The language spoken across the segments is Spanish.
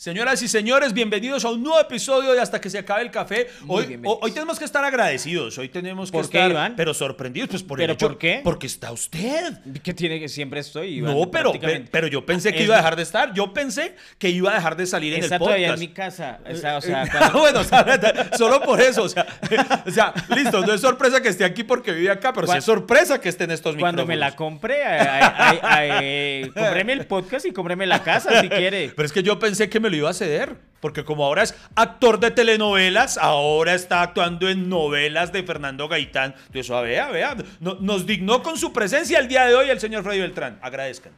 Señoras y señores, bienvenidos a un nuevo episodio de Hasta que se acabe el café. Hoy, hoy tenemos que estar agradecidos, hoy tenemos que ¿Por qué, estar, Iván? pero sorprendidos, pues por el ¿Pero hecho- por qué? Porque está usted. Que tiene que siempre estoy. Iván, no, pero, prácticamente. pero yo pensé que Es- iba a dejar de estar. Yo pensé que iba a dejar de salir en Está el podcast. todavía en mi casa. O sea, o sea, Ah, cuando- bueno, o sea, solo por eso, o sea, o sea, listo, no es sorpresa que esté aquí porque vive acá, pero sí Cuan- es sorpresa que esté en estos cuando me la micrófonos. compré, ay, ay, ay, ay, cómpreme el podcast y cómpreme la casa si quiere. Pero es que yo pensé que me lo iba a ceder, porque como ahora es actor de telenovelas, ahora está actuando en novelas de Fernando Gaitán. Entonces, a vea, vea, no- nos dignó con su presencia el día de hoy el señor Freddy Beltrán. Agradezcan.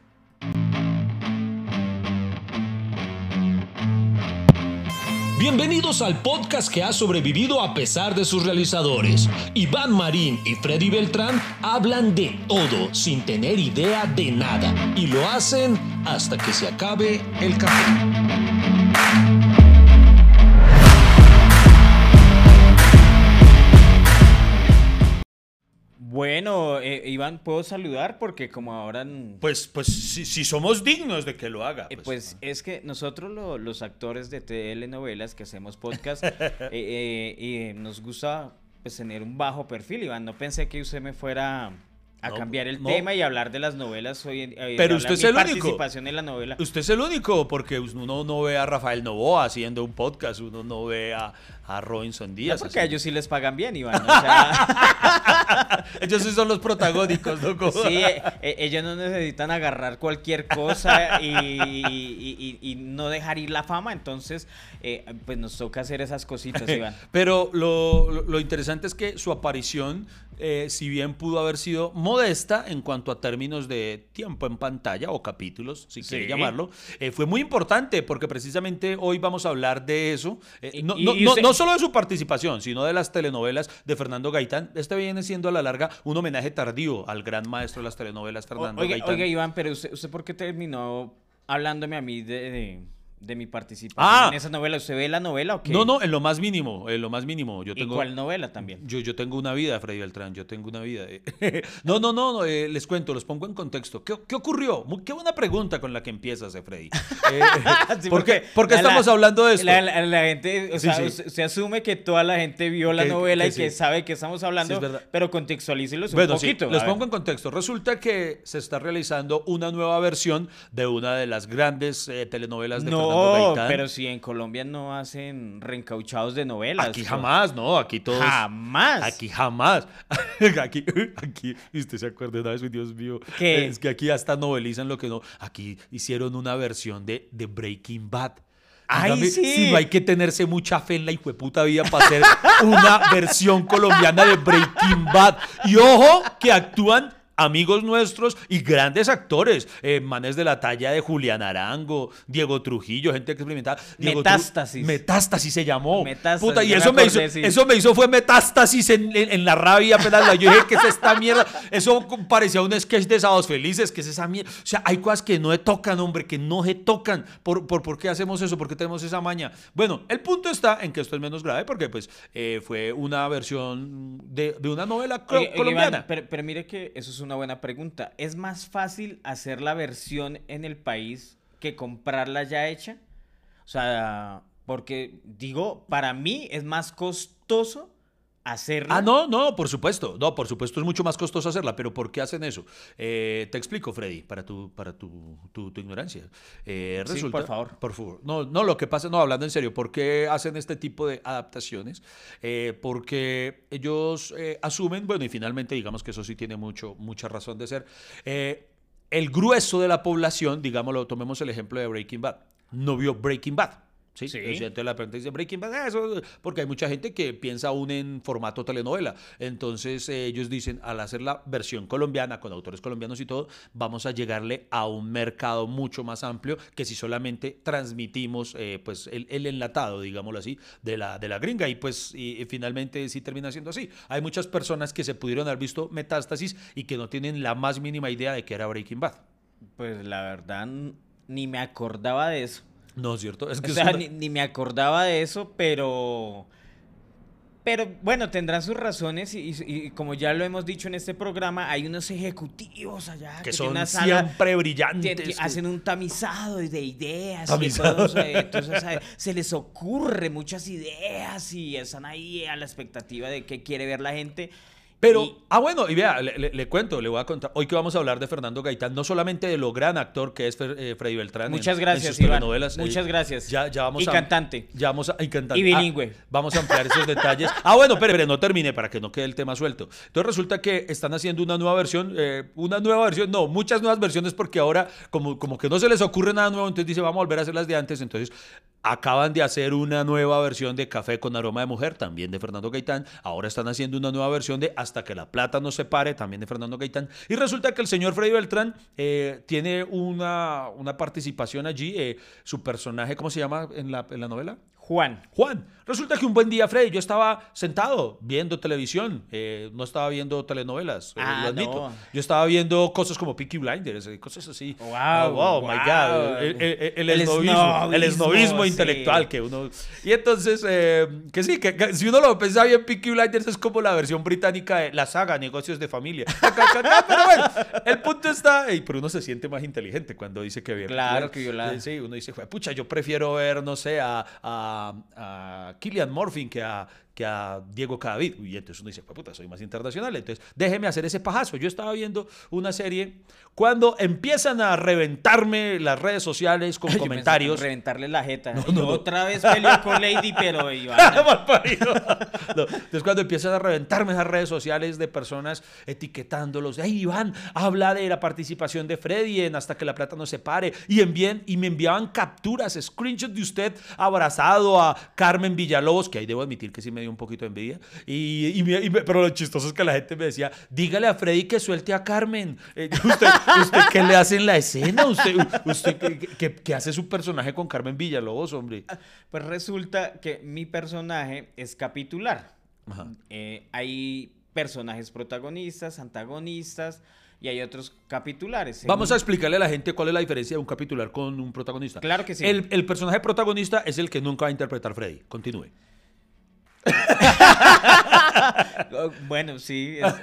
Bienvenidos al podcast que ha sobrevivido a pesar de sus realizadores. Iván Marín y Freddy Beltrán hablan de todo sin tener idea de nada y lo hacen hasta que se acabe el café. Bueno, eh, Iván, ¿puedo saludar? Porque como ahora... Pues, pues si, si somos dignos de que lo haga. eh, Pues, Pues es que nosotros lo- los actores de telenovelas que hacemos podcast eh, eh, nos gusta pues, tener un bajo perfil, Iván. No pensé que usted me fuera a No, cambiar el no. tema y hablar de las novelas hoy en eh, Pero usted es el único. participación en la novela. Usted es el único, porque uno no ve a Rafael Novoa haciendo un podcast, uno no ve a, a Robinson No, Díaz. porque a ellos sí les pagan bien, Iván. O sea, Ellos sí son los protagónicos, ¿no? Como- sí, eh, eh, ellos no necesitan agarrar cualquier cosa y, y- y- y no dejar ir la fama. Entonces, eh, pues nos toca hacer esas cositas, Iván. Pero lo interesante es que su aparición, eh, si bien pudo haber sido modesta en cuanto a términos de tiempo en pantalla o capítulos, si quiere llamarlo, eh, fue muy importante porque precisamente hoy vamos a hablar de eso. Eh, no, solo de su participación, sino de las telenovelas de Fernando Gaitán. Este viene siendo a la larga un homenaje tardío al gran maestro de las telenovelas, O- Fernando Oiga, Gaitán. oiga, Iván, pero usted, usted ¿por qué terminó hablándome a mí de, de- de mi participación Ah. en esa novela? ¿Usted ve la novela o qué? No, no, en lo más mínimo, en lo más mínimo. Yo ¿Y tengo, cuál novela también? Yo, yo tengo una vida, Freddy Beltrán, yo tengo una vida. no, no, no, no, eh, les cuento, los pongo en contexto. ¿Qué, qué ocurrió? Muy- qué buena pregunta con la que empiezas, eh, Freddy. Eh, Sí, ¿Por qué, por qué la- estamos la- hablando de esto? La, la- la gente, o Sí, sea, sí. usted asume que toda la gente vio la Que- novela que y que sabe que estamos hablando, es pero contextualícelos un Bueno, poquito. les pongo en contexto. Resulta que se está realizando una nueva versión de una de las grandes eh, telenovelas de Fernando No, Gaitán. pero si en Colombia no hacen reencauchados de novelas. Aquí jamás, ¿no? Aquí todos... Jamás. Aquí jamás. aquí, aquí, y usted se acuerda una vez, Dios mío. ¿Qué? Es que aquí hasta novelizan lo que no. Aquí hicieron una versión de, de Breaking Bad. ¡Ay, Dígame sí! Si no hay que tenerse mucha fe en la hijueputa vida para hacer una versión colombiana de Breaking Bad. Y ojo que actúan amigos nuestros y grandes actores. eh, manes de la talla de Julián Arango, Diego Trujillo, gente experimentada. Diego Tru- Metástasis. Metástasis se llamó. Metástasis, Puta, y eso me, hizo, eso me hizo fue metástasis en, en- en la rabia apenas la yo dije que es esta mierda. Eso parecía un sketch de Sábados Felices, que es esa mierda. O sea, hay cosas que no se tocan, hombre, que no se tocan. ¿Por, por, por qué hacemos eso? ¿Por qué tenemos esa maña? Bueno, el punto está en que esto es menos grave porque pues eh, fue una versión de, de una novela oye, colombiana. Iván, pero, pero mire que eso es una buena pregunta. ¿Es más fácil hacer la versión en el país que comprarla ya hecha? O sea, porque digo, para mí es más costoso hacerla. Ah, no, no, por supuesto. No, por supuesto es mucho más costoso hacerla, pero ¿por qué hacen eso? Eh, te explico, Freddy, para tu, para tu, tu, tu ignorancia. Eh, Sí, resulta, por favor. Por favor. No, no, lo que pasa, no, hablando en serio, ¿por qué hacen este tipo de adaptaciones? Eh, porque ellos asumen, bueno, y finalmente digamos que eso sí tiene mucho, mucha razón de ser. el grueso de la población, digámoslo, tomemos el ejemplo de Breaking Bad, no vio Breaking Bad. Sí, Sí. O sea, entonces la pregunta dice Breaking Bad, eso, porque hay mucha gente que piensa aún en formato telenovela. Entonces eh, ellos dicen, al hacer la versión colombiana, con autores colombianos y todo, vamos a llegarle a un mercado mucho más amplio que si solamente transmitimos eh, pues el, el enlatado, digámoslo así, de la, de la gringa. Y pues y, y finalmente sí termina siendo así. Hay muchas personas que se pudieron haber visto Metástasis y que no tienen la más mínima idea de que era Breaking Bad. Pues la verdad, ni me acordaba de eso. No, ¿cierto? Es O que es sea, una- ni, ni me acordaba de eso, pero Pero bueno, tendrán sus razones y, y- y como ya lo hemos dicho en este programa, hay unos ejecutivos allá Que son una sala- siempre brillantes. que- hacen un tamizado de ideas. y Tamizado. eh, entonces, se les ocurre muchas ideas y están ahí a la expectativa de qué quiere ver la gente. Pero, Y- ah, bueno, y vea, le, le- le cuento, le voy a contar. Hoy que vamos a hablar de Fernando Gaitán, no solamente de lo gran actor que es Fer- eh, Freddy Beltrán. en- Muchas en gracias, sus Iván. telenovelas. eh, Muchas gracias. Ya, ya vamos Y a. cantante. Ya vamos a. Y cantante. Y bilingüe. Ah, vamos a ampliar esos detalles. Ah, bueno, pero, pero no termine para que no quede el tema suelto. Entonces resulta que están haciendo una nueva versión, eh, una nueva versión, no, muchas nuevas versiones porque ahora como, como que no se les ocurre nada nuevo, entonces dice, vamos a volver a hacer las de antes. Entonces acaban de hacer una nueva versión de Café con aroma de mujer, también de Fernando Gaitán. Ahora están haciendo una nueva versión de Hasta que la plata no se pare, también de Fernando Gaitán. Y resulta que el señor Freddy Beltrán eh, tiene una, una participación allí. eh, su personaje, ¿cómo se llama en la, en la novela? Juan. Juan, resulta que un buen día, Freddy, yo estaba sentado viendo televisión, eh, no estaba viendo telenovelas, eh, Ah, lo admito. no. Yo estaba viendo cosas como Peaky Blinders, eh, cosas así. Wow, Ah, wow, my wow. God. El, el- el El esnovismo, el esnovismo, esnovismo sí. intelectual que uno... Y entonces, eh, que sí, que, que si uno lo piensa bien, Peaky Blinders es como la versión británica de la saga Negocios de Familia. Pero bueno, el punto está, pero uno se siente más inteligente cuando dice que Peaky Claro Blinders. que vio la- Sí, uno dice, "Jue pucha, yo prefiero ver, no sé, a, a, a Killian Murphy que a, que a Diego Cadavid. Y entonces uno dice, "Jue puta, soy más internacional. Entonces, déjeme hacer ese pajazo. Yo estaba viendo una serie cuando empiezan a reventarme las redes sociales con Yo comentarios. en Reventarle la jeta. No, no, no. Otra vez peleó con Lady, pero Iván. Mal parido. No, Entonces cuando empiezan a reventarme esas redes sociales de personas etiquetándolos, hey Iván, habla de la participación de Freddy en Hasta que la plata no se pare, y, envíen, y me enviaban capturas, screenshots de usted abrazado a Carmen Villalobos, que ahí debo admitir que sí me dio un poquito de envidia, y, pero lo chistoso es que la gente me decía, dígale a Freddy que suelte a Carmen, Eh, ¿usted, usted qué le hace en la escena? ¿Usted, usted qué, hace su personaje con Carmen Villalobos, hombre? Pues resulta que mi personaje es capitular. Ajá. Eh, hay personajes protagonistas, antagonistas y hay otros capitulares. Vamos a explicarle a la gente cuál es la diferencia de un capitular con un protagonista. Claro que sí. El, el personaje protagonista es el que nunca va a interpretar Freddy. Continúe. Bueno, sí. es-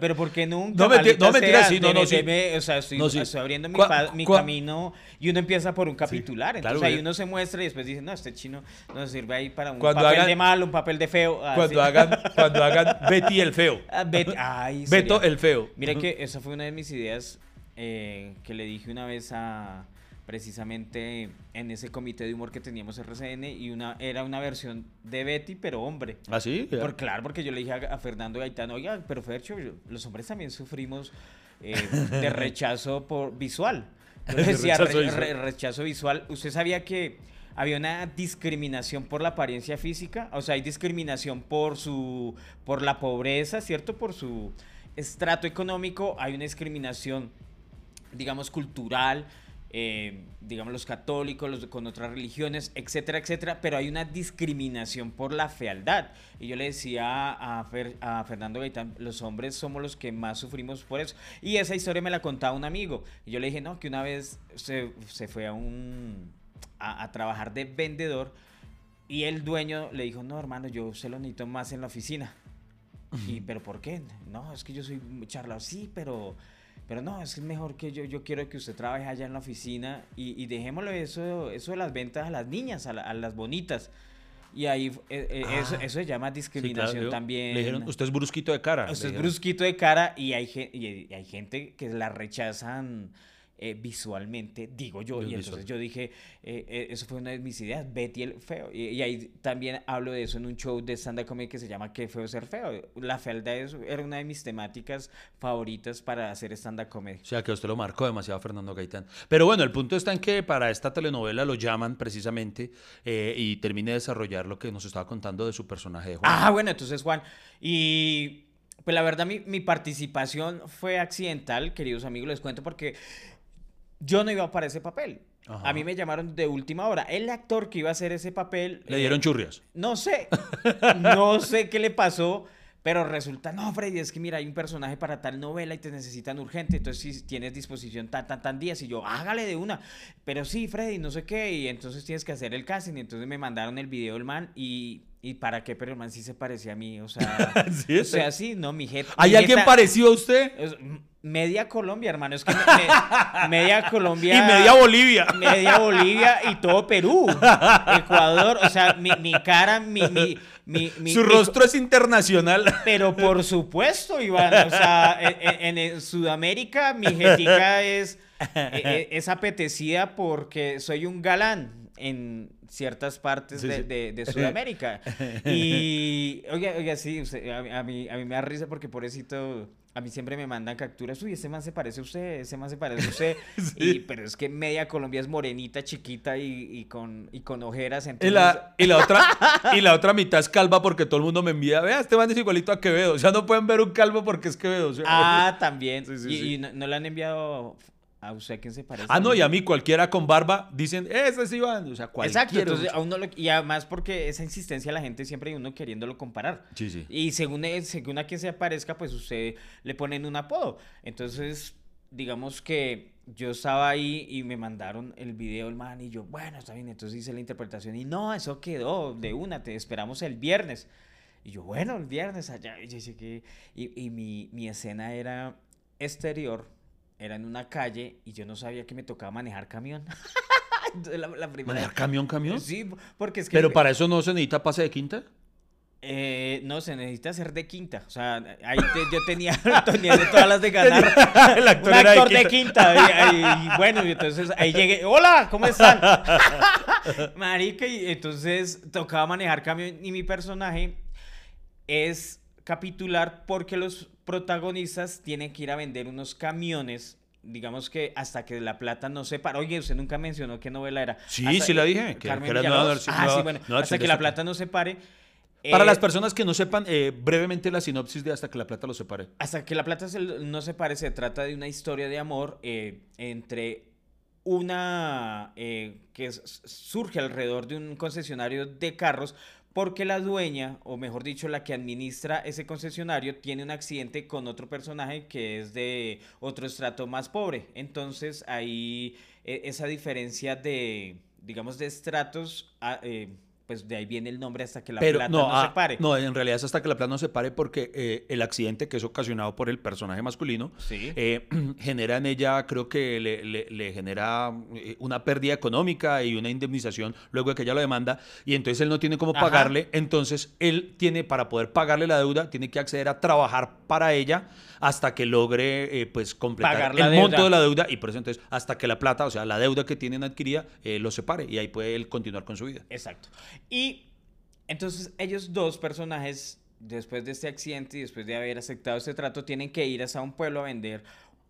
pero ¿por qué nunca? No, menti- maldita no, mentira, sí, no, no, sí. o sea, estoy, No, sí. estoy abriendo mi, mi camino y uno empieza por un capitular. claro, Entonces ahí uno se muestra y después dice, no, este chino nos sirve ahí para un papel hagan- de malo, un papel de feo. Ah, Cuando, sí. hagan, cuando hagan Betty el feo. Ah, Bet- ay, Beto el feo. Mire que esa fue una de mis ideas eh, que le dije una vez a precisamente en ese comité de humor que teníamos RCN y una era una versión de Betty pero hombre. ¿Ah, sí? Por, claro, porque yo le dije a, a Fernando Gaitán, oiga, pero Fercho, yo- los hombres también sufrimos eh, de rechazo por visual. Yo decía, rechazo "Re- visual". re- rechazo visual. ¿Usted sabía que había una discriminación por la apariencia física? O sea, hay discriminación por su, por la pobreza, ¿cierto? Por su estrato económico, hay una discriminación, digamos, cultural, eh, digamos, los católicos, los con otras religiones, etcétera, etcétera, pero hay una discriminación por la fealdad. Y yo le decía a, Fer- a Fernando Gaitán, los hombres somos los que más sufrimos por eso. Y esa historia me la contaba un amigo. Y yo le dije, no, que una vez se, se fue a un... A, a trabajar de vendedor y el dueño le dijo, no, hermano, yo se lo necesito más en la oficina. Y, pero ¿por qué? No, es que yo soy charlado. Sí, pero, pero no, es mejor que yo, yo quiero que usted trabaje allá en la oficina y, y dejémosle eso, eso de las ventas a las niñas, a, la- a las bonitas. Y ahí, eh, eh, eso, Ah. eso se llama Sí, discriminación claro. también. Le dijeron, usted es brusquito de cara. Usted es brusquito de cara y hay, gen- y hay- y hay gente que la rechazan eh, visualmente, digo yo. Bien Y visual. entonces yo dije, eh, eh, eso fue una de mis ideas, Betty el feo. Y, y ahí también hablo de eso en un show de stand-up comedy que se llama Qué feo ser feo. La fealdad es- era una de mis temáticas favoritas para hacer stand-up comedy. O sea, que usted lo marcó demasiado Fernando Gaitán. Pero bueno, el punto está en que para esta telenovela lo llaman precisamente eh, y termine de desarrollar lo que nos estaba contando de su personaje de Juan. Ah, bueno, entonces Juan. Y pues la verdad mi, mi participación fue accidental, queridos amigos, les cuento porque yo no iba para ese papel. Ajá. A mí me llamaron de última hora. El actor que iba a hacer ese papel... Le eh, dieron churrias. No sé, no sé qué le pasó, pero resulta, no, Freddy, es que mira, hay un personaje para tal novela y te necesitan urgente, entonces si tienes disposición tan, tan, tan días, y yo, hágale de una, pero sí, Freddy, no sé qué, y entonces tienes que hacer el casting, y entonces me mandaron el video del man, y, ¿Y para qué? Pero el man sí se parecía a mí, o sea... ¿Sí? O sea, sí, no, mi jeta... ¿Hay mi alguien jeta- parecido a usted? es- Media Colombia, hermano, es que me- me- media Colombia... Y media Bolivia. Media Bolivia y todo Perú, Ecuador, o sea, mi, mi cara, mi... mi, mi, mi- Su mi- rostro es internacional. Pero por supuesto, Iván, o sea, en, en- en Sudamérica mi jetica es, e- e- es apetecida porque soy un galán en ciertas partes Sí, de, sí. de- de Sudamérica. Y, oiga, oiga, sí, a, mí- a mí, a mí me da risa porque pobrecito, a mí siempre me mandan capturas, uy, ese man se parece a usted, ese man se parece a usted, y, pero es que media Colombia es morenita, chiquita y, y con, y con ojeras, Y entonces... la, y la otra y la otra mitad es calva porque todo el mundo me envía. Vea, este man es igualito a Quevedo. O sea, no pueden ver un calvo porque es Quevedo. Ah, también. Sí, y, y no le han enviado a usted a quién se parece. Ah, no, y a mí cualquiera con barba dicen, ese es Iván. O sea, cualquiera. Exacto, entonces a uno lo- y además porque esa insistencia la gente siempre hay uno queriéndolo comparar. Sí, sí. Y según, él- según a quien se aparezca, pues usted le ponen un apodo. Entonces, digamos que yo estaba ahí y me mandaron el video el man y yo, bueno, está bien, entonces hice la interpretación y no, eso quedó de una, te esperamos el viernes. Y yo, bueno, el viernes allá. Y, yo dije que, y, y mi, mi escena era exterior, era en una calle y yo no sabía que me tocaba manejar camión. Entonces, la, la primera ¿Manejar camión, camión? Sí, porque es que... Pero para eso no se necesita pase de quinta. Eh, no, se necesita ser de quinta. O sea, ahí te- yo tenía, tenía de todas las de ganar. El actor un de actor de quinta. Y, y- y bueno, y entonces ahí llegué. ¡Hola! ¿Cómo están? Marica, y entonces tocaba manejar camión. Y mi personaje es capitular porque los protagonistas tienen que ir a vender unos camiones. Digamos que hasta que la plata no se para. Oye, usted nunca mencionó qué novela era. Sí, Hasta- sí la dije, que- Carmen que era versión- Ah, sí, bueno. hasta que la plata no se pare. Para eh, las personas que no sepan, eh, brevemente la sinopsis de Hasta que la plata lo separe. Hasta que la plata se- no se pare, se trata de una historia de amor eh, entre una eh, que surge alrededor de un concesionario de carros porque la dueña, o mejor dicho, la que administra ese concesionario, tiene un accidente con otro personaje que es de otro estrato más pobre. Entonces ahí eh, esa diferencia de, digamos, de estratos, ah, eh, pues de ahí viene el nombre hasta que la Pero plata no, no, ah, se pare. no, en realidad es hasta que la plata no se pare porque eh, el accidente que es ocasionado por el personaje masculino Sí. eh, genera en ella, creo que le, le- le genera eh, una pérdida económica y una indemnización luego de que ella lo demanda y entonces él no tiene cómo Ajá. pagarle, entonces él tiene, para poder pagarle la deuda, tiene que acceder a trabajar para ella hasta que logre eh, pues completar Pagar el la monto deuda. de la deuda y por eso entonces hasta que la plata, o sea, la deuda que tienen adquirida, eh, lo separe y ahí puede él continuar con su vida. Exacto. Y entonces ellos dos personajes, después de este accidente y después de haber aceptado este trato, tienen que ir hasta un pueblo a vender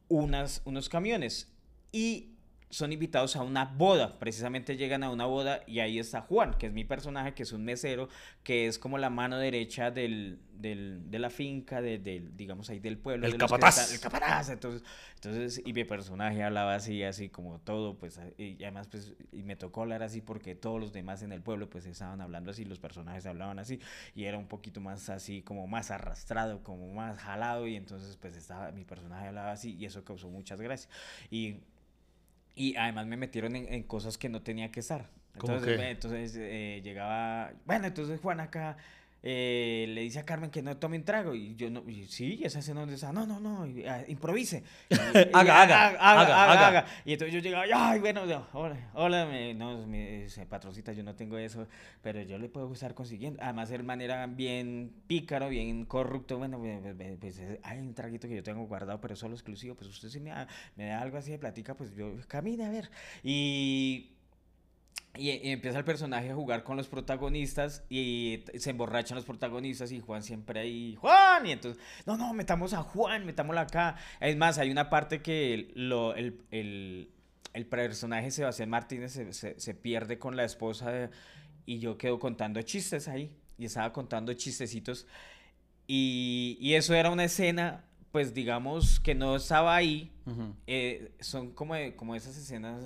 unas, unos camiones. Y son invitados a una boda. Precisamente llegan a una boda y ahí está Juan, que es mi personaje, que es un mesero, que es como la mano derecha del, del- de la finca, de- del, digamos ahí del pueblo. El de capataz. están- el capataz. Entonces, entonces, y mi personaje hablaba así, así como todo, pues, y además, pues, y me tocó hablar así porque todos los demás en el pueblo, pues, estaban hablando así, los personajes hablaban así, y era un poquito más así, como más arrastrado, como más jalado, y entonces, pues, estaba, mi personaje hablaba así, y eso causó muchas gracias. Y, y además me metieron en, en cosas que no tenía que estar. ¿Cómo Entonces, entonces eh, llegaba, bueno, entonces Juan acá eh, le dice a Carmen que no tome un trago y yo no, y, sí, esa escena donde está, no, no, no, y, ah, improvise. Y- Haga, haga, haga, haga. haga. Y entonces yo llegaba, ay, bueno, no, hola, hola, me- no, me, patroncita, yo no tengo eso, pero yo le puedo estar consiguiendo. Además, el man era bien pícaro, bien corrupto, bueno, pues eh, hay un traguito que yo tengo guardado, pero solo exclusivo, pues usted si me da, me da algo así de platica, pues yo camine a ver. Y... Y, y empieza el personaje a jugar con los protagonistas y se emborrachan los protagonistas y Juan siempre ahí, Juan, y entonces, no, no, metamos a Juan, metámoslo acá. Es más, hay una parte que el- lo, el, el, el personaje Sebastián Martínez se, se- se pierde con la esposa de- y yo quedo contando chistes ahí y estaba contando chistecitos y, y eso era una escena, pues digamos que no estaba ahí, Ujú. eh, son como, como esas escenas,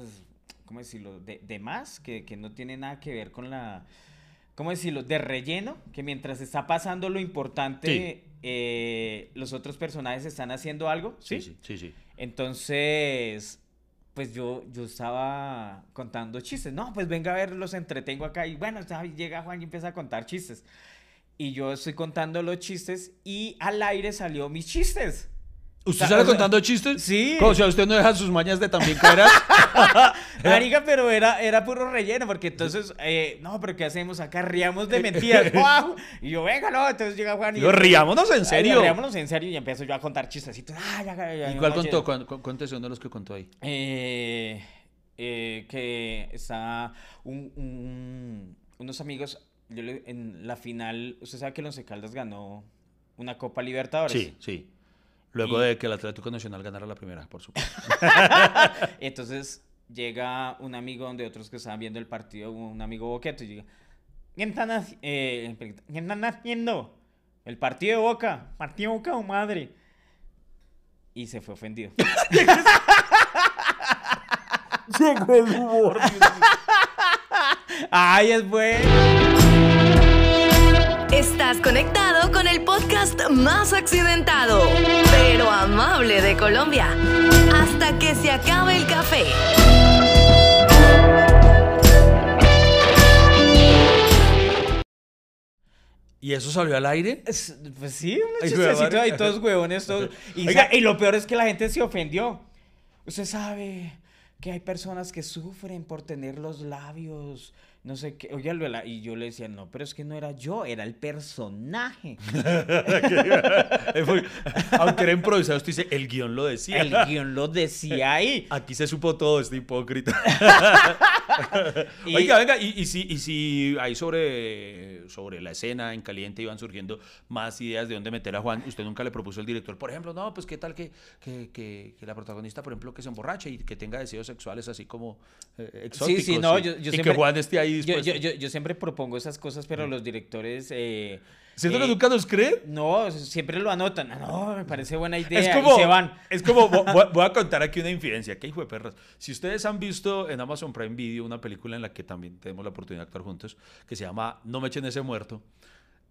¿cómo decirlo? De, de más, que, que no tiene nada que ver con la, ¿cómo decirlo? De relleno, que mientras está pasando lo importante, eh, los otros personajes están haciendo algo, ¿sí? Sí, sí, sí, sí. Entonces, pues yo, yo estaba contando chistes. No, pues venga a ver, los entretengo acá. Y bueno, llega Juan y empieza a contar chistes. Y yo estoy contando los chistes y al aire salió mis chistes. ¿Usted sale contando chistes? Sí. O sea, usted no deja sus mañas de también caras. Marica, pero era, era puro relleno, porque entonces, eh, no, pero ¿qué hacemos acá? Riamos de mentiras. y yo, venga, no, entonces llega Juan y... Yo, riámonos en serio. riámonos en serio y empiezo yo a contar chistecitos. Ah, ya, ya, ¿Y cuál contó? Cuéntese uno de los que contó ahí. Eh, eh, que está un, unos amigos, yo en la final, usted sabe que Once Caldas ganó una Copa Libertadores. Sí, sí. Luego de que el Atlético Nacional ganara la primera, por supuesto. Entonces llega un amigo donde otros que estaban viendo el partido, un amigo boqueto, y llega, ¿qué están, eh, están haciendo? El partido de Boca, partido de Boca o madre. Y se fue ofendido. Ay, es bueno. Estás conectado con el podcast más accidentado, pero amable de Colombia. Hasta que se acabe el café. ¿Y eso salió al aire? pues sí, un chistecito ahí, todos huevones, todos. Y, y lo peor es que la gente se ofendió. Usted sabe que hay personas que sufren por tener los labios no sé qué, oye, y yo le decía, no, pero es que no era yo, era el personaje. Aunque era improvisado, usted dice, el guion lo decía. El guion lo decía ahí. Aquí se supo todo este hipócrita. Oiga, venga, y, si, y si ahí sobre, sobre la escena en caliente iban surgiendo más ideas de dónde meter a Juan, usted nunca le propuso al director, por ejemplo, no, pues qué tal que, que, que, la protagonista, por ejemplo, que se emborrache y que tenga deseos sexuales así como eh, exóticos. Sí, sí, no, yo, yo y que Juan esté ahí yo, yo, yo, siempre propongo esas cosas, pero mm. los directores... Eh, ¿Siento que eh, nunca nos creen? No, siempre lo anotan. No, me parece buena idea. Es como, y se van. Es como, voy, a contar aquí una infidencia. ¿Qué hijo de perras? Si ustedes han visto en Amazon Prime Video una película en la que también tenemos la oportunidad de actuar juntos, que se llama No me echen ese muerto.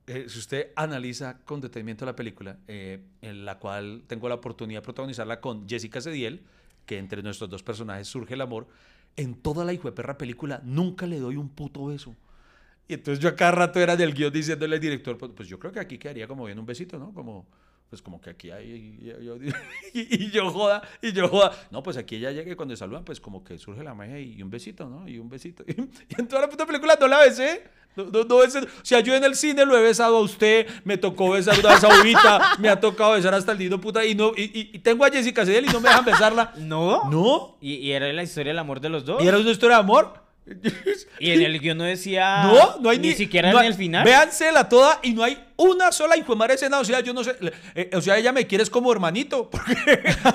Eh, si usted analiza con detenimiento la película, eh, en la cual tengo la oportunidad de protagonizarla con Jessica Sediel, que entre nuestros dos personajes surge el amor, en toda la hijo perra película nunca le doy un puto beso. Y entonces yo a cada rato era del guion diciéndole al director, pues, pues, yo creo que aquí quedaría como bien un besito, ¿no? Como, pues como que aquí hay, y, yo joda, y yo joda. No, pues aquí ella llega y cuando saludan, pues como que surge la magia y, un besito, ¿no? Y un besito. Y, en toda la puta película no la besé. No, no, no o sea, yo en el cine lo he besado a usted, me tocó besar a esa bobita, me ha tocado besar hasta el nido puta, y no, y, tengo a Jessica Cedel y no me dejan besarla. ¿No? ¿No? ¿Y, ¿Y, era la historia del amor de los dos? ¿Y era una historia de amor? Y en el guion no decía. No, no hay ni, siquiera en el final. Véansela toda y no hay una sola hijo de escena. O sea, yo no sé. Eh, o sea, ella me quiere como hermanito. Porque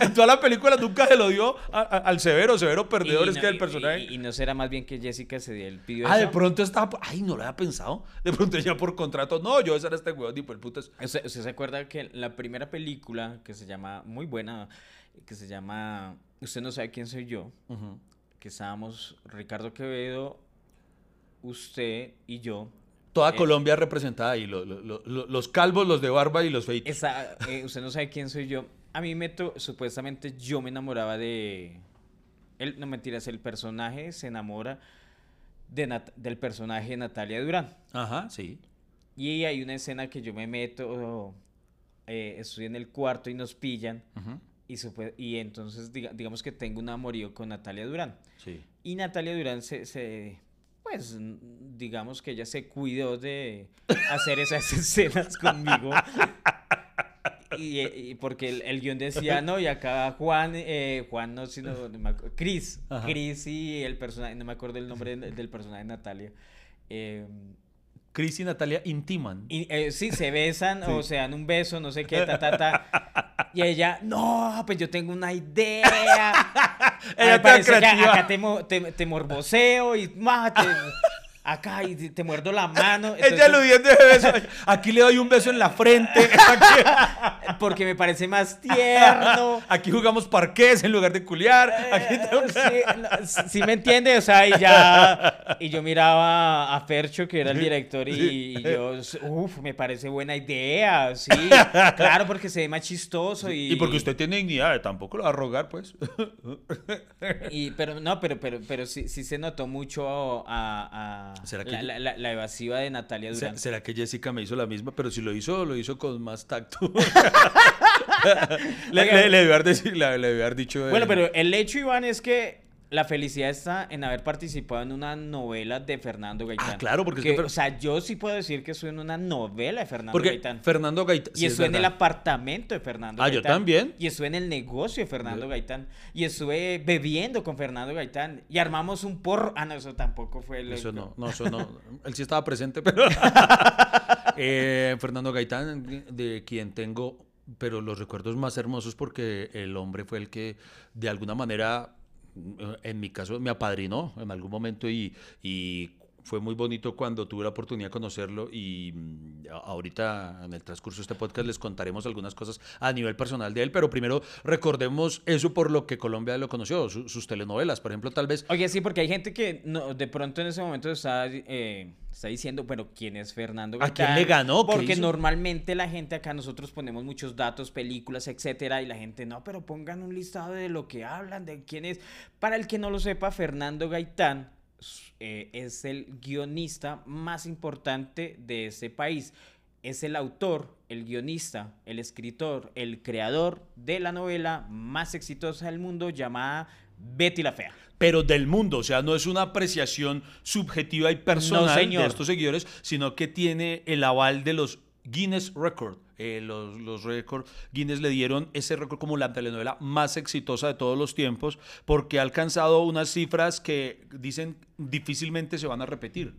en toda la película nunca se lo dio al severo. Severo perdedor es que el personaje. Y, no será más bien que Jessica se dio el pidió. Ah, de pronto estaba. Ay, no lo había pensado. De pronto ella por contrato. No, yo esa era este huevón. Tipo, el puto ¿Usted, se acuerda que la primera película que se llama. Muy buena. Que se llama. Usted no sabe quién soy yo que estábamos Ricardo Quevedo, usted y yo. Toda eh, Colombia representada ahí, los calvos, los de barba y los feitos. Eh, usted no sabe quién soy yo. A mí me supuestamente yo me enamoraba de... Él, no mentiras, el personaje se enamora de del personaje de Natalia Durán. Ajá, sí. Y hay una escena que yo me meto, eh, estoy en el cuarto y nos pillan. Ajá. Y, y entonces digamos que tengo un amorío con Natalia Durán. Sí. Y Natalia Durán se, se, pues digamos que ella se cuidó de hacer esas escenas conmigo. Y, porque el, el, guion decía, no, y acá Juan, eh, Juan no, sino Chris, Chris y el personaje, no me acuerdo el nombre del, personaje de Natalia. Eh, Chris y Natalia intiman. Y, eh, sí, se besan o se dan un beso, no sé qué, ta, ta, ta. Y ella, no, pues yo tengo una idea. ella parece que acá te, te, morboseo y mate. Acá y te muerdo la mano. ella aludiendo ese beso. Aquí le doy un beso en la frente. porque me parece más tierno. Aquí jugamos parqués en lugar de culiar. Aquí Eh, sí, no, sí me entiende, o sea, y ya, y yo miraba a Fercho, que era el director, y, y yo, uff, me parece buena idea, sí, claro, porque se ve más chistoso y... Y porque usted tiene dignidad, tampoco lo va a rogar, pues. Y, pero no, pero, pero, pero sí, sí se notó mucho a, a ¿Será que la, yo- la- la- la evasiva de Natalia Durán. ¿Será que Jessica me hizo la misma? Pero si lo hizo, lo hizo con más tacto. le, le- le haber debió haber dicho. Bueno, eh, pero el hecho, Iván, es que la felicidad está en haber participado en una novela de Fernando Gaitán. Ah, claro, porque es Que, O sea, yo sí puedo decir que soy en una novela de Fernando Porque Gaitán. Fernando Gaitán. Y estuve en el apartamento de Fernando Ah, yo Gaitán. también. Y estuve en el negocio de Fernando Yo- Gaitán. Y estuve bebiendo con Fernando Gaitán. Y armamos un porro. Ah, no, eso tampoco fue el. Eso no, no, eso no. Él sí estaba presente, pero. Eh, Fernando Gaitán, de quien tengo, pero los recuerdos más hermosos porque el hombre fue el que, de alguna manera, en mi caso, me apadrinó en algún momento y, y fue muy bonito cuando tuve la oportunidad de conocerlo y mm, ahorita en el transcurso de este podcast les contaremos algunas cosas a nivel personal de él, pero primero recordemos eso por lo que Colombia lo conoció, su- sus telenovelas, por ejemplo, tal vez Oye, sí, porque hay gente que no, de pronto en ese momento está, eh, está diciendo, bueno, ¿quién es Fernando ¿A quién Gaitán? le ganó? ¿Qué Porque normalmente la gente acá, nosotros ponemos muchos datos, películas, etcétera, y la gente, no, pero pongan un listado de lo que hablan, de quién es. Para el que no lo sepa, Fernando Gaitán eh, es el guionista más importante de ese país. Es el autor, el guionista, el escritor, el creador de la novela más exitosa del mundo llamada Betty la Fea. pero del mundo, o sea, no es una apreciación subjetiva y personal No, de estos seguidores, sino que tiene el aval de los Guinness Record. Eh, los, los récords Guinness le dieron ese récord como la telenovela más exitosa de todos los tiempos porque ha alcanzado unas cifras que dicen difícilmente se van a repetir.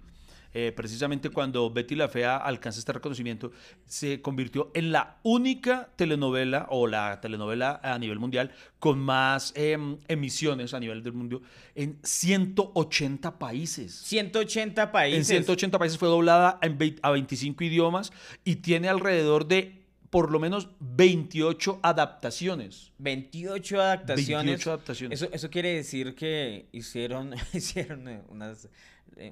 Eh, precisamente cuando Betty la Fea alcanza este reconocimiento, se convirtió en la única telenovela o la telenovela a nivel mundial con más em, emisiones a nivel del mundo en 180 países. 180 países. En 180 países fue doblada en a 25 idiomas y tiene alrededor de por lo menos 28 adaptaciones. 28 adaptaciones. 28 adaptaciones. Eso, eso quiere decir que hicieron, hicieron unas,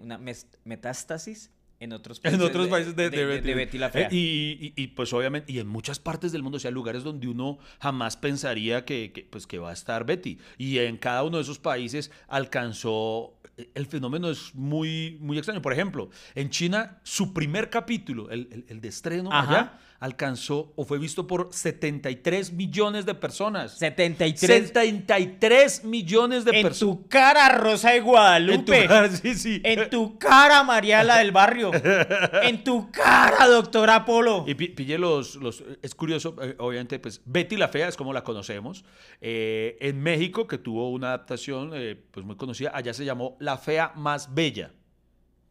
una mes- metástasis en otros países. En otros países de, de, de Betty la Fea. Eh, y, y- y, pues obviamente, y en muchas partes del mundo, o sea, lugares donde uno jamás pensaría que, que, pues, que va a estar Betty. Y en cada uno de esos países alcanzó, el fenómeno es muy, muy extraño. Por ejemplo, en China, su primer capítulo, el, el- el de estreno Ajá. allá, alcanzó o fue visto por 73 millones de personas. 73 73 millones de en personas. tu cara, Rosa de En tu Guadalupe. cara, sí, sí. En tu cara, Mariala del Barrio. En tu cara, doctora Polo. Y pi- pille los, los- es curioso, eh, obviamente, pues Betty la Fea es como la conocemos. Eh, en México, que tuvo una adaptación eh, pues muy conocida, allá se llamó La Fea Más Bella.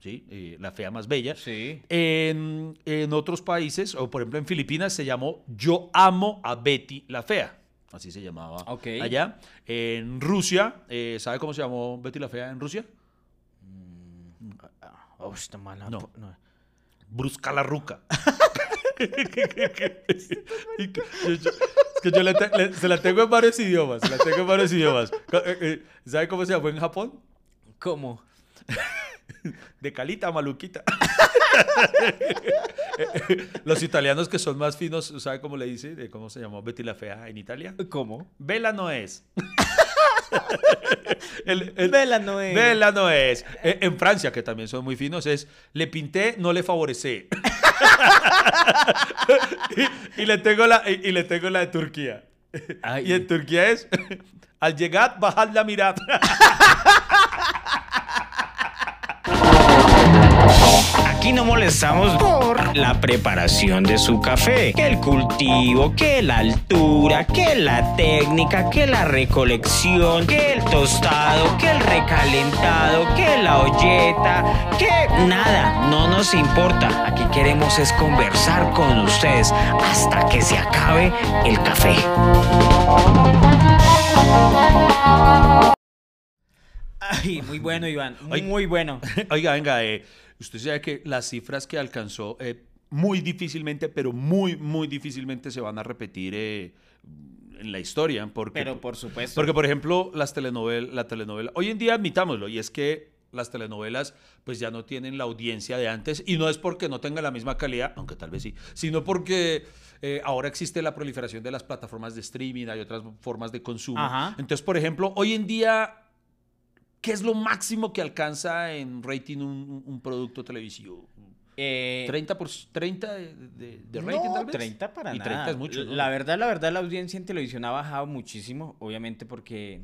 ¿Sí? Eh, la Fea Más Bella. Sí. En, en otros países, o por ejemplo en Filipinas, se llamó Yo Amo a Betty la Fea. Así se llamaba allá. En Rusia, eh, ¿sabe cómo se llamó Betty la Fea en Rusia? Oh, está mala. No. Brusca la ruca. Es que yo le te- le- se la tengo en varios idiomas. Se la tengo en varios idiomas. Eh, eh, ¿Sabe cómo se llama en Japón? ¿Cómo? De calita, maluquita. Los italianos que son más finos, ¿sabe cómo le dice? De ¿Cómo se llamó Betty la Fea en Italia? ¿Cómo? Vela no es. El- el- Vela no es. Vela no es. Eh, En Francia, que también son muy finos, es le pinté, no le favorecé. y, y le tengo la, y, y le tengo la de Turquía. Ay. Y en Turquía es al llegar, bajad la mirada. Aquí no molestamos por la preparación de su café, que el cultivo, que la altura, que la técnica, que la recolección, que el tostado, que el recalentado, que la olleta, que nada, no nos importa. Aquí queremos es conversar con ustedes hasta que se acabe el café. Ay, muy bueno, Iván, muy bueno. Oiga, venga, eh, usted sabe que las cifras que alcanzó eh, muy difícilmente, pero muy, muy difícilmente se van a repetir eh, en la historia. Porque, Pero por supuesto. porque, por ejemplo, las telenovelas, la telenovela, hoy en día admitámoslo, y es que las telenovelas pues ya no tienen la audiencia de antes, y no es porque no tengan la misma calidad, aunque tal vez sí, sino porque eh, ahora existe la proliferación de las plataformas de streaming, hay otras formas de consumo. Ajá. Entonces, por ejemplo, hoy en día, ¿qué es lo máximo que alcanza en rating un, un producto televisivo? Eh, 30, por, 30 de, de- de no, rating tal vez. 30 para y nada. 30 es mucho. ¿no? La verdad, la verdad, la audiencia en televisión ha bajado muchísimo, obviamente porque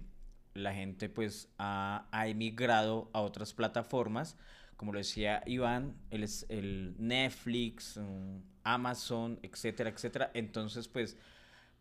la gente pues ha, ha emigrado a otras plataformas, como lo decía Iván, el, Netflix, mm, Amazon, etcétera, etcétera. Entonces, pues,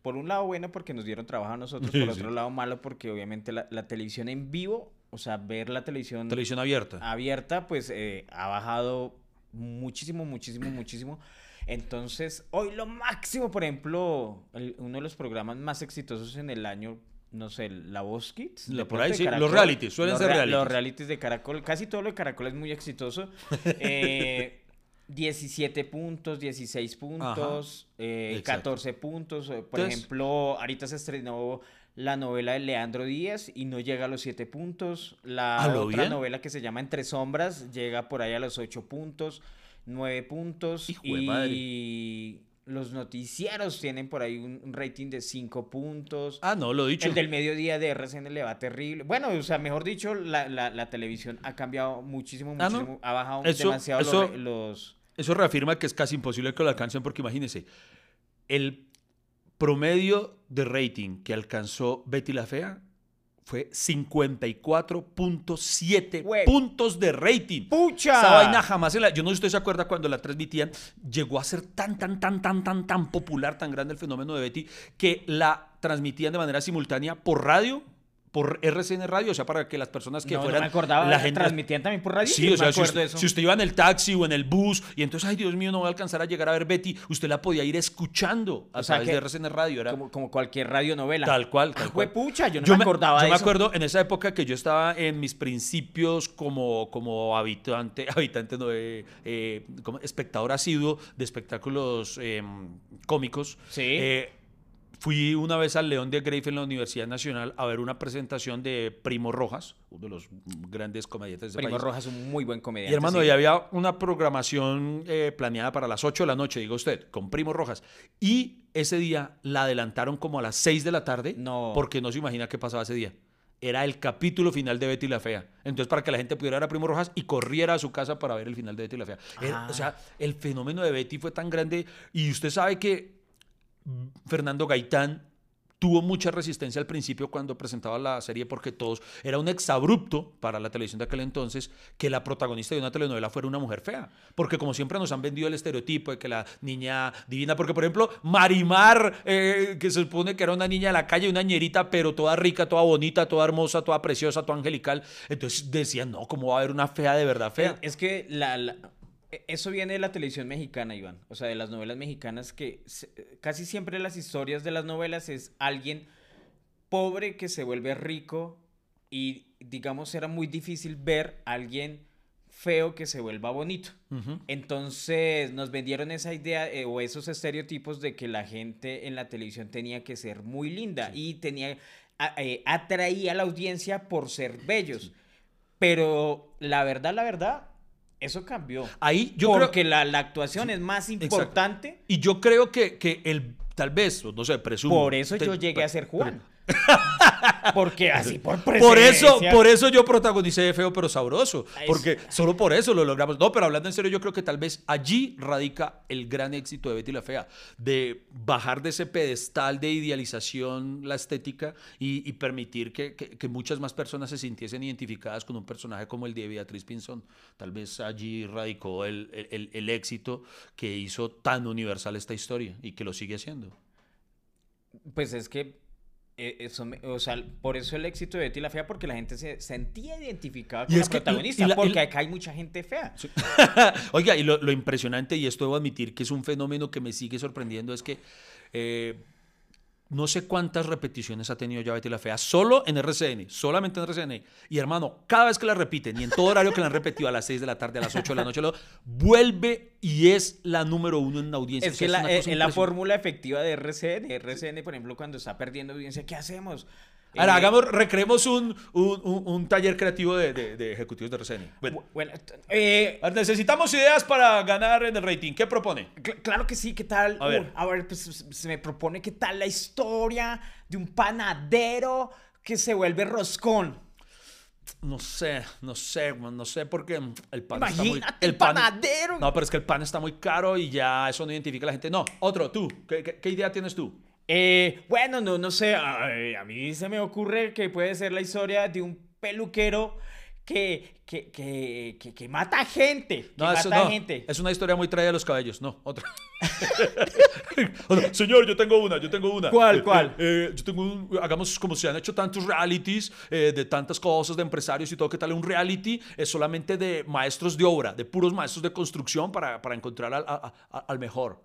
por un lado bueno porque nos dieron trabajo a nosotros, por sí. otro lado malo porque obviamente la, la televisión en vivo, o sea, ver la televisión Televisión abierta. abierta, pues eh, ha bajado muchísimo, muchísimo, muchísimo. Entonces, hoy lo máximo, por ejemplo, el- uno de los programas más exitosos en el año, no sé, La Voz Kids. La- por ahí sí, los realities, suelen Los ser rea- realities. Los realities de Caracol, casi todo lo de Caracol es muy exitoso. Eh, 17 puntos, 16 puntos, eh, Exacto. 14 puntos. Por Entonces- ejemplo, ahorita se estrenó la novela de Leandro Díaz y no llega a los 7 puntos. La ¿A lo otra bien? novela que se llama Entre Sombras llega por ahí a los 8 puntos, 9 puntos. Hijo y madre. los noticieros tienen por ahí un rating de 5 puntos. Ah, no, lo dicho. El del mediodía de RCN le va terrible. Bueno, o sea, mejor dicho, la, la- la televisión ha cambiado muchísimo, Ah, ¿no? muchísimo. Ha bajado Eso- demasiado los eso- re- los... Eso reafirma que es casi imposible que lo alcancen porque imagínense, el promedio de rating que alcanzó Betty la Fea fue 54.7 Hue- puntos de rating. ¡Pucha! Esa vaina jamás en la... Yo no sé si usted se acuerda cuando la transmitían, llegó a ser tan, tan, tan, tan, tan, tan popular, tan grande el fenómeno de Betty, que la transmitían de manera simultánea por radio, por RCN Radio, o sea, para que las personas que no, no fueran... me acordaba, la gente, transmitían también por radio. Sí, o sea, me si usted, si usted iba en el taxi o en el bus y entonces, ay Dios mío, no voy a alcanzar a llegar a ver Betty, usted la podía ir escuchando a O través que- de RCN Radio. Era como, como cualquier radionovela. tal cual. Tal Ah, cual. pucha, yo no me acordaba yo de me eso. acuerdo en esa época que yo estaba en mis principios como, como habitante, habitante no, eh, eh, como espectador asiduo de espectáculos eh, cómicos. Sí. Fui una vez al León de Greiff en la Universidad Nacional a ver una presentación de Primo Rojas, uno de los grandes comediantes de Primo país. Rojas es un muy buen comediante. Y hermano, sí. ya había una programación eh, planeada para las 8 de la noche, diga usted, con Primo Rojas. Y ese día la adelantaron como a las 6 de la tarde, No. porque no se imagina qué pasaba ese día. Era el capítulo final de Betty la Fea. Entonces, para que la gente pudiera ver a Primo Rojas y corriera a su casa para ver el final de Betty la Fea. Era- Ah. o sea, el fenómeno de Betty fue tan grande. Y usted sabe que Fernando Gaitán tuvo mucha resistencia al principio cuando presentaba la serie porque todos era un exabrupto para la televisión de aquel entonces que la protagonista de una telenovela fuera una mujer fea. Porque como siempre nos han vendido el estereotipo de que la niña divina porque por ejemplo Marimar eh, que se supone que era una niña de la calle una ñerita pero toda rica toda bonita toda hermosa toda preciosa toda angelical. Entonces decían no cómo va a haber una fea de verdad fea Es, que la, eso viene de la televisión mexicana, Iván. O sea, de las novelas mexicanas que se- casi siempre las historias de las novelas es alguien pobre que se vuelve rico y, digamos, era muy difícil ver a alguien feo que se vuelva bonito. Entonces nos vendieron esa idea eh, o esos estereotipos de que la gente en la televisión tenía que ser muy linda y tenía a- eh, atraía a la audiencia por ser bellos. Pero la verdad, la verdad, eso cambió. ahí yo creo porque la, la actuación es más importante. y yo creo que, que el tal vez no sé presumo Por eso te- yo llegué a ser pero- Juan. Porque así por Por eso, presencia. por eso yo protagonicé de Feo pero Sabroso. Porque solo por eso lo logramos. No, pero hablando en serio, yo creo que tal vez allí radica el gran éxito de Betty la Fea. De bajar de ese pedestal de idealización la estética y, y permitir que, que- que muchas más personas se sintiesen identificadas con un personaje como el de Beatriz Pinzón. Tal vez allí radicó el, el- éxito que hizo tan universal esta historia y que lo sigue haciendo. Pues es que eso, me- o sea, por eso el éxito de Betty la Fea, porque la gente se sentía identificada Y con es la que- y- protagonista, y la- y porque la- acá hay mucha gente fea. Oiga, y lo, lo impresionante, y esto debo admitir que es un fenómeno que me sigue sorprendiendo, es que eh, no sé cuántas repeticiones ha tenido ya Betty la Fea, solo en RCN, solamente en RCN. Y hermano, cada vez que la repiten, y en todo horario que la han repetido a las 6 de la tarde, a las 8 de la noche, lo- vuelve y es la número uno en audiencia. Es O que sea, la, es, es la fórmula efectiva de RCN. RCN, por ejemplo, cuando está perdiendo audiencia, ¿qué hacemos? Ahora, Eh, hagamos, recreemos un, un, un- un taller creativo de, de- de ejecutivos de RCN. Bueno, bu- Bueno, eh, necesitamos ideas para ganar en el rating. ¿Qué propone? cl- claro que sí, ¿qué tal? A ver. Uh, a ver, pues s- se me propone qué tal la historia de un panadero que se vuelve roscón. No sé, no sé, no sé porque el pan está muy... Imagínate, el panadero. No, pero es que el pan está muy caro y ya eso no identifica a la gente. No, otro, tú. ¿Qué, qué- qué idea tienes tú? Eh, bueno, no, no sé, ay, a mí se me ocurre que puede ser la historia de un peluquero que, que, que, que, que mata gente. Que No, eso mata no. gente. Es una historia muy traída de los cabellos. No, otra. Otra. Señor, yo tengo una, yo tengo una. ¿Cuál, Eh, cuál? eh, yo tengo un, hagamos como se han hecho tantos realities eh, de tantas cosas, de empresarios y todo, ¿qué tal? Un reality es solamente de maestros de obra, de puros maestros de construcción para, para encontrar al, a- a- al mejor.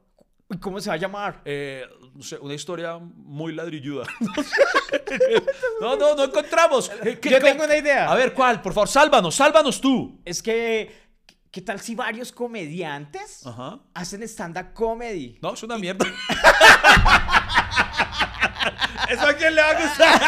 ¿Cómo se va a llamar? Eh, no sé, una historia muy ladrilluda. no, no, no encontramos. ¿qué- Yo tengo una idea. A ver, ¿cuál? Por favor, sálvanos, sálvanos tú. Es que, ¿qué tal si varios comediantes Ajá. hacen stand-up comedy? No, es una mierda. ¿Eso a quién le va a gustar?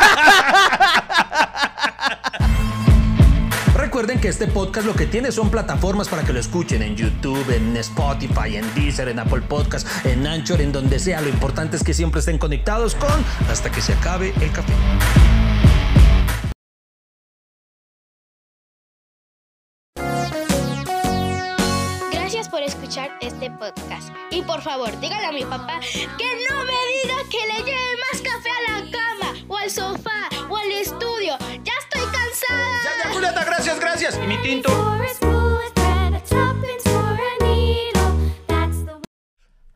Recuerden que este podcast lo que tiene son plataformas para que lo escuchen en YouTube, en Spotify, en Deezer, en Apple Podcast, en Anchor, en donde sea. Lo importante es que siempre estén conectados con hasta que se acabe el café. Gracias por escuchar este podcast. Y por favor, dígale a mi papá que no me diga Y mi tinto.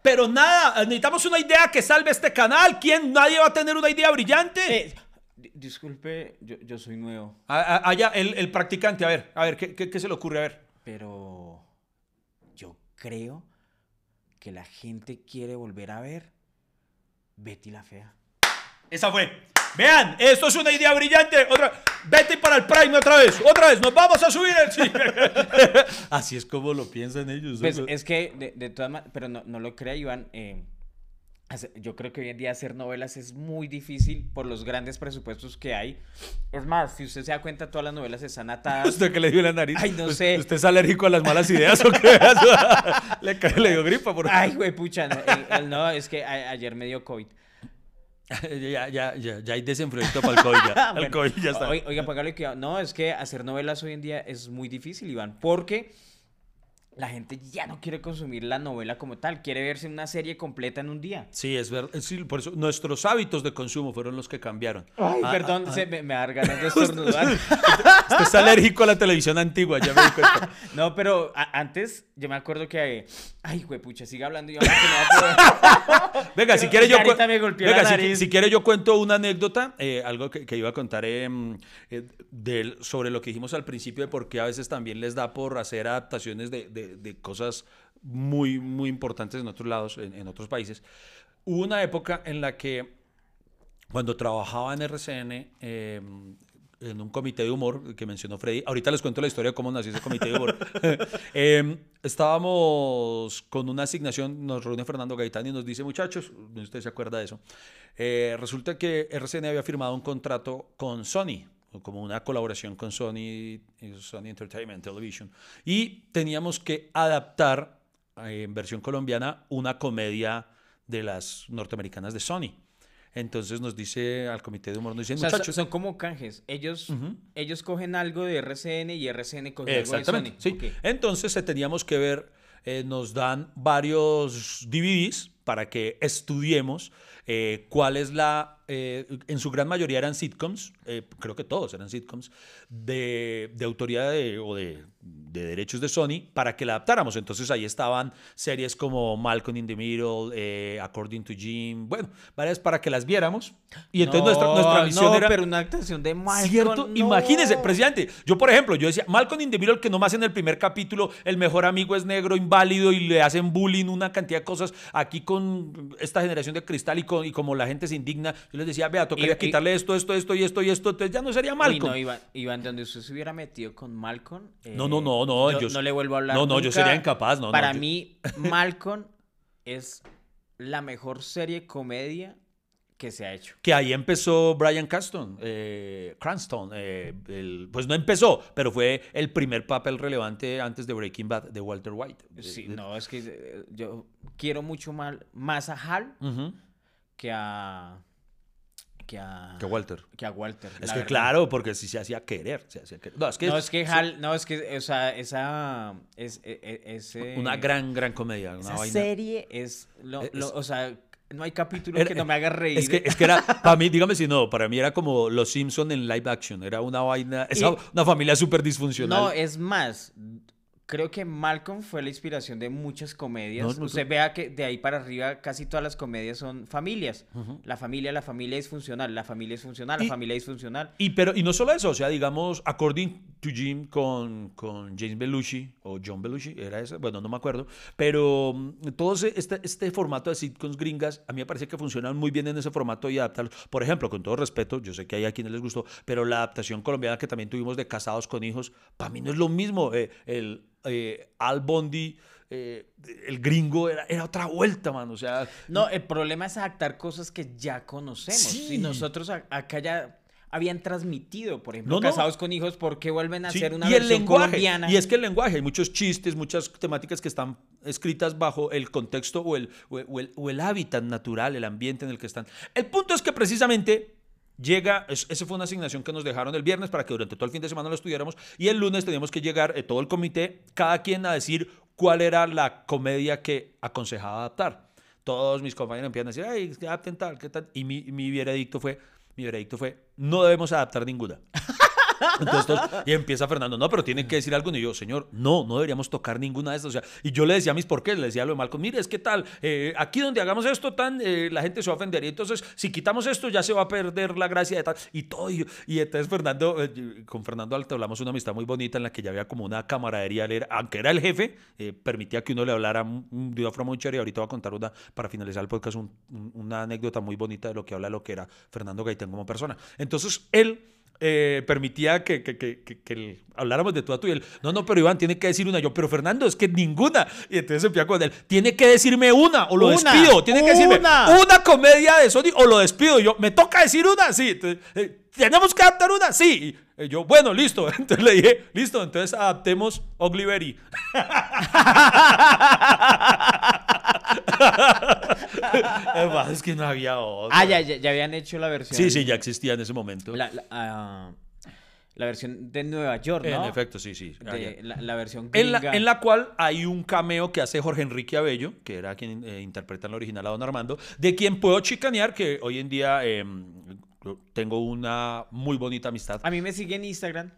Pero nada, necesitamos una idea que salve este canal. ¿Quién? ¿Nadie va a tener una idea brillante? Eh, di- disculpe, yo, yo soy nuevo, A- a- Allá, el, el practicante, a ver, a ver, ¿qué, qué, qué se le ocurre? A ver. pero yo creo que la gente quiere volver a ver Betty la Fea. Esa fue. Vean, esto es una idea brillante. Otra, vete para el Prime otra vez, otra vez. Nos vamos a subir el sí. Así es como lo piensan ellos. Pues es que, de, de todas maneras, pero no, no lo crea, Iván. eh, yo creo que hoy en día hacer novelas es muy difícil por los grandes presupuestos que hay. Es más, si usted se da cuenta, todas las novelas están atadas. ¿Usted qué le dio la nariz? Ay, no ¿Usted- sé. ¿Usted es alérgico a las malas ideas o qué? le, le dio gripa. Por... Ay, güey, pucha. No, el- el- no, es que a- ayer me dio COVID. ya, ya, ya, ya hay desenfriamiento para el COVID. Ya. Está. oi- Oiga, póngale cuidado. No, es que hacer novelas hoy en día es muy difícil, Iván, porque la gente ya no quiere consumir la novela como tal, quiere verse una serie completa en un día. Sí, es verdad. Sí, por eso nuestros hábitos de consumo fueron los que cambiaron. Ay, Ah, perdón, ah, se me, me da ganas de estornudar. Usted es alérgico a la televisión antigua, ya me di cuenta. No, pero antes yo me acuerdo que. eh, Ay, güey, pucha, sigue hablando y yo. Venga, si quiere yo me golpeó Venga, la si- nariz. si, quiere yo cuento una anécdota, eh, algo que, que iba a contar eh, del- sobre lo que dijimos al principio de por qué a veces también les da por hacer adaptaciones de, de- de cosas muy, muy importantes en otros lados, en, otros países. Hubo una época en la que cuando trabajaba en RCN, eh, en un comité de humor que mencionó Freddy, ahorita les cuento la historia de cómo nació ese comité de humor. Eh, estábamos con una asignación, nos reúne Fernando Gaitán y nos dice, muchachos, usted se acuerda de eso, eh, resulta que RCN había firmado un contrato con Sony, como una colaboración con Sony, eh, Sony Entertainment Television, y teníamos que adaptar eh, en versión colombiana una comedia de las norteamericanas de Sony. Entonces nos dice al comité de humor, nos O dicen, sea, muchachos, son como canjes. Ellos, ellos cogen algo de RCN y RCN coge algo de Sony. sí. Entonces eh, teníamos que ver, eh, nos dan varios DVDs para que estudiemos eh, cuál es la eh, en su gran mayoría eran sitcoms, eh, creo que todos eran sitcoms, de, de autoría de, o de, de derechos de Sony para que la adaptáramos. Entonces ahí estaban series como Malcolm in the Middle, eh, According to Jim, bueno, varias para que las viéramos. Y entonces nuestra, nuestra misión no, era... pero una actuación de Malcolm, ¿Cierto? no. Imagínense, presidente. Yo, por ejemplo, yo decía, Malcolm in the Middle, que nomás en el primer capítulo el mejor amigo es negro, inválido y le hacen bullying, una cantidad de cosas. Aquí con esta generación de cristal y, con, y como la gente se indigna, yo les decía, vea, tocaría Y- y- quitarle esto, esto, esto y esto y esto. Entonces ya no sería Uy, Malcolm. no, Iván, Iván, donde usted se hubiera metido con Malcolm. eh, No, no, no, no, Yo, yo- no le vuelvo a hablar. no, no, yo sería incapaz, no, no, Para yo- mí, Malcolm es la mejor serie comedia que se ha hecho. Que ahí empezó Brian Cranston, eh, Cranston. eh, el- pues no empezó, pero fue el primer papel relevante antes de Breaking Bad de Walter White. Sí, De- de- no, es que eh, yo quiero mucho mal, más a Hal que a. que a. Que Walter. que a Walter. Es que verdad. claro, porque si se hacía querer. Se hacía querer. No, es que, No, es que Hal, no, es que, o sea, esa. Es, e- e- ese, una gran, gran comedia. Una Esa vaina. serie es, lo- Es- lo- O sea, no hay capítulo Era- que no me haga reír. Es que, es que era, para mí, dígame si no, para mí era como Los Simpson en live action. Era una vaina, esa- Y- una familia súper disfuncional. No, es más. Creo que Malcolm fue la inspiración de muchas comedias. No, no, Usted no. vea que de ahí para arriba casi todas las comedias son familias. La familia, la familia es funcional, la familia es funcional, Y- la familia es funcional. Y, pero, y no solo eso, o sea, digamos, According to Jim con, con James Belushi, o John Belushi, era ese, bueno, no me acuerdo, pero mm, todo este, este formato de sitcoms gringas, a mí me parece que funcionan muy bien en ese formato y adaptarlos. Por ejemplo, con todo respeto, yo sé que hay a quienes les gustó, pero la adaptación colombiana que también tuvimos de Casados con Hijos, para mí no es lo mismo. eh, el eh, Al Bondi, eh, el gringo, era, era otra vuelta, man, o sea... No, el problema es adaptar cosas que ya conocemos. Sí. Y nosotros a- acá ya habían transmitido, por ejemplo, No, no. Casados con Hijos, ¿por qué vuelven a Sí, hacer una y el versión lenguaje, colombiana? Y es que el lenguaje, hay muchos chistes, muchas temáticas que están escritas bajo el contexto o el, o el- o el- o el hábitat natural, el ambiente en el que están. El punto es que precisamente llega, es- esa fue una asignación que nos dejaron el viernes para que durante todo el fin de semana lo estudiáramos y el lunes teníamos que llegar eh, todo el comité, cada quien a decir cuál era la comedia que aconsejaba adaptar. Todos mis compañeros empiezan a decir, ay, adapten tal, qué tal. Y mi, mi veredicto fue, mi veredicto fue, no debemos adaptar ninguna. Entonces, y empieza Fernando, no, pero tienen que decir algo. Y yo, señor, no, no deberíamos tocar ninguna de estas. Y yo le decía a mis por qué, le decía lo de Malcolm, mire, es que tal, eh, aquí donde hagamos esto, tan, eh, la gente se va a ofender. Y entonces, si quitamos esto, ya se va a perder la gracia de tal. Y todo. Y, entonces, Fernando, eh, con Fernando Alto hablamos una amistad muy bonita en la que ya había como una camaradería. Aunque era el jefe, permitía que uno le hablara de una muy chévere. Y ahorita voy a contar una, para finalizar el podcast, un- un- una anécdota muy bonita de lo que habla lo que era Fernando Gaitán como persona. Entonces, él eh, permitía que, que, que, que- habláramos de tú a tú y él, no, no, pero Iván tiene que decir una. Yo, pero Fernando, es que ninguna. Y entonces empieza con él, tiene que decirme una o lo Una, despido. Tiene que decirme una. una comedia de Sony o lo despido. Y yo, ¿me toca decir una? Sí. Entonces, eh, ¿Tenemos que adaptar una? Sí. Y yo, bueno, listo. Entonces le dije, listo, entonces adaptemos. Además, es que no había otra. Ah, ya, ya, ya habían hecho la versión. Sí, sí, ya existía en ese momento. La, la, ah, la versión de Nueva York, ¿no? En efecto, sí, sí. Ah, De la, la versión En la, en la cual hay un cameo que hace Jorge Enrique Abello, que era quien eh, interpreta en la original a Don Armando, de quien puedo chicanear, que hoy en día eh, tengo una muy bonita amistad, A mí me sigue en Instagram.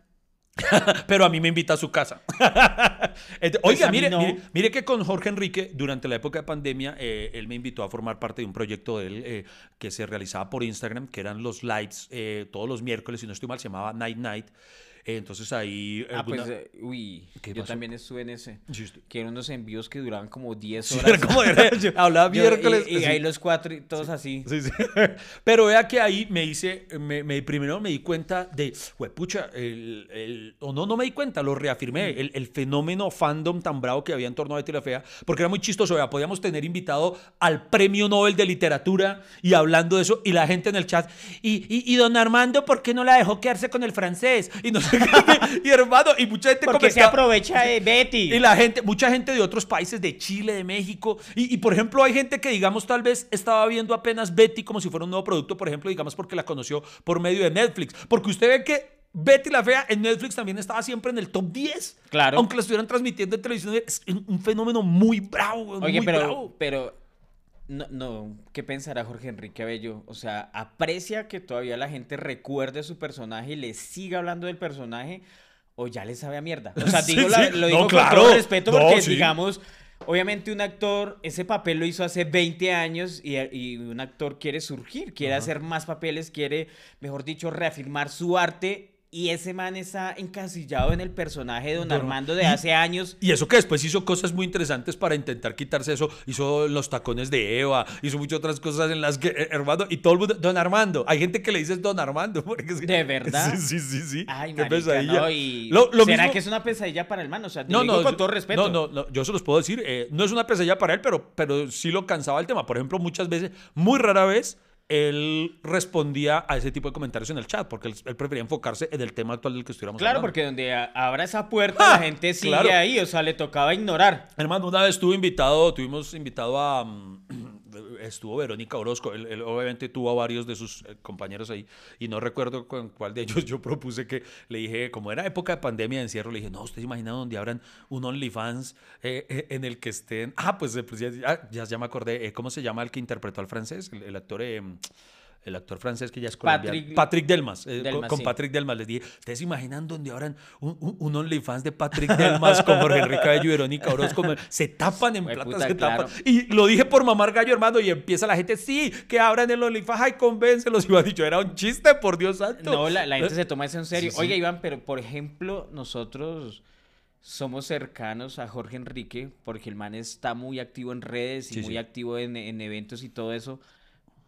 pero a mí me invita a su casa. Pues Oiga, mí mire, no. mire, mire que con Jorge Enrique, durante la época de pandemia, eh, él me invitó a formar parte de un proyecto de él eh, que se realizaba por Instagram, que eran los lights eh, todos los miércoles, si no estoy mal, se llamaba Night Night. Eh, entonces ahí... Ah, alguna- pues, eh, uy, ¿Qué yo pasó? también estuve en ese. Sí, Que eran unos envíos que duraban como 10 Sí, horas. era como era- hablaba Yo- miércoles. Y, y sí. ahí los cuatro y todos así. Sí, sí. Pero vea que ahí me hice, me, me- primero me di cuenta de, pucha, el, el- o no, no me di cuenta, lo reafirmé, el, el fenómeno fandom tan bravo que había en torno a Betty la Fea, porque era muy chistoso, vea, podíamos tener invitado al premio Nobel de Literatura y hablando de eso, y la gente en el chat, y, y, y don Armando, ¿por qué no la dejó quedarse con el francés? Y no sé y hermano, y mucha gente Porque se aprovecha de Betty. y la gente, mucha gente de otros países, de Chile, de México. Y, y, por ejemplo, hay gente que, digamos, tal vez estaba viendo apenas Betty como si fuera un nuevo producto, por ejemplo, digamos, porque la conoció por medio de Netflix. Porque usted ve que Betty la Fea en Netflix también estaba siempre en el top 10. Claro. Aunque la estuvieran transmitiendo en televisión. Es un un fenómeno muy bravo, Oye, muy pero, bravo. pero No, no, ¿qué pensará Jorge Enrique Abello? O sea, aprecia que todavía la gente recuerde su personaje y le siga hablando del personaje o ya le sabe a mierda. O sea, Sí, digo, la- sí. lo No, digo con claro. todo respeto No, porque, sí. digamos, obviamente un actor, ese papel lo hizo hace 20 años y, y un actor quiere surgir, quiere hacer más papeles, quiere, mejor dicho, reafirmar su arte y ese man está encasillado en el personaje de Don Armando de hace años. Y eso que después hizo cosas muy interesantes para intentar quitarse eso. Hizo los tacones de Eva, hizo muchas otras cosas en las que, eh, hermano, y todo el mundo, Don Armando. Hay gente que le dice Don Armando. porque es que- ¿De verdad? Sí, sí, sí. sí. Ay, Qué marica, pesadilla. no, y Lo- lo ¿Será mismo- que es una pesadilla para el man? O sea, te No, digo no, con todo respeto. No, no, no, yo se los puedo decir. eh, no es una pesadilla para él, pero, pero sí lo cansaba el tema. Por ejemplo, muchas veces, muy rara vez, él respondía a ese tipo de comentarios en el chat, porque él, él prefería enfocarse en el tema actual del que estuviéramos Claro, hablando. porque donde abra esa puerta, ¡Ah! la gente sigue Claro. ahí, o sea, le tocaba ignorar. Hermano, una vez estuve invitado, tuvimos invitado a. estuvo Verónica Orozco. Él, obviamente tuvo a varios de sus eh, compañeros ahí. Y no recuerdo con cuál de ellos yo propuse que le dije, como era época de pandemia de encierro, le dije, no, ¿ustedes imaginan donde abran un OnlyFans eh, eh, en el que estén. Ah, pues, pues ya, ya, me acordé. ¿Cómo se llama el que interpretó al francés? El actor. Eh, el actor francés que ya es colombiano. Patrick- Patrick Delmas. eh, con- Delmas, con sí. Patrick Delmas. Les dije, ¿ustedes se imaginan donde abran un, un, un OnlyFans de Patrick Delmas con Jorge Enrique Bello y Verónica Orozco? Se tapan en plata, puta, se tapan. Y lo dije por mamar gallo, hermano, y empieza la gente, sí, que abran el OnlyFans, ay, convéncelos. Y me dicho, era un chiste, por Dios santo. No, la, la gente se toma eso en serio. Sí, sí. Oiga, Iván, pero por ejemplo, nosotros somos cercanos a Jorge Enrique porque el man está muy activo en redes y Sí, muy sí. activo en, en eventos y todo eso.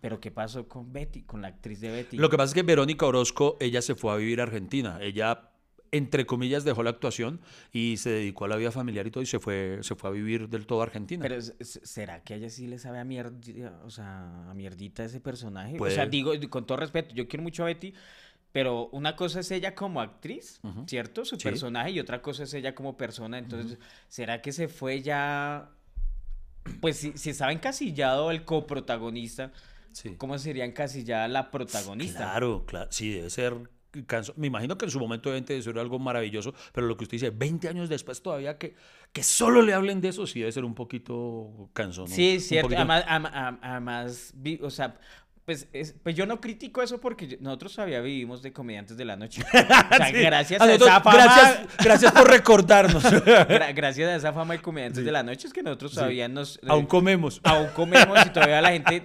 Pero ¿qué pasó con Betty, con la actriz de Betty? Lo que pasa es que Verónica Orozco, ella se fue a vivir a Argentina. Ella, entre comillas, dejó la actuación y se dedicó a la vida familiar y todo y se fue, se fue a vivir del todo a Argentina. Pero ¿será que a ella sí le sabe a mierda, o sea, a mierdita ese personaje? O sea, digo, con todo respeto, yo quiero mucho a Betty, pero una cosa es ella como actriz. ¿cierto? Su Sí. personaje y otra cosa es ella como persona. Entonces, ¿será que se fue ya? Pues si, si estaba encasillado el coprotagonista, Sí. ¿cómo sería encasillada la protagonista? Claro, claro. Sí, debe ser. canso- Me imagino que en su momento obviamente debe ser algo maravilloso, pero lo que usted dice, 20 años después todavía que, que solo le hablen de eso, sí debe ser un poquito cansón. Sí, Un cierto. poquito- Además, o sea, pues, es- pues yo no critico eso porque nosotros todavía vivimos de comediantes de la noche. O sea, Sí. gracias A esa fama, gracias, gracias por recordarnos. gra- gracias a esa fama de comediantes de la noche es que nosotros Sí. todavía nos Aún comemos. aún comemos y todavía la gente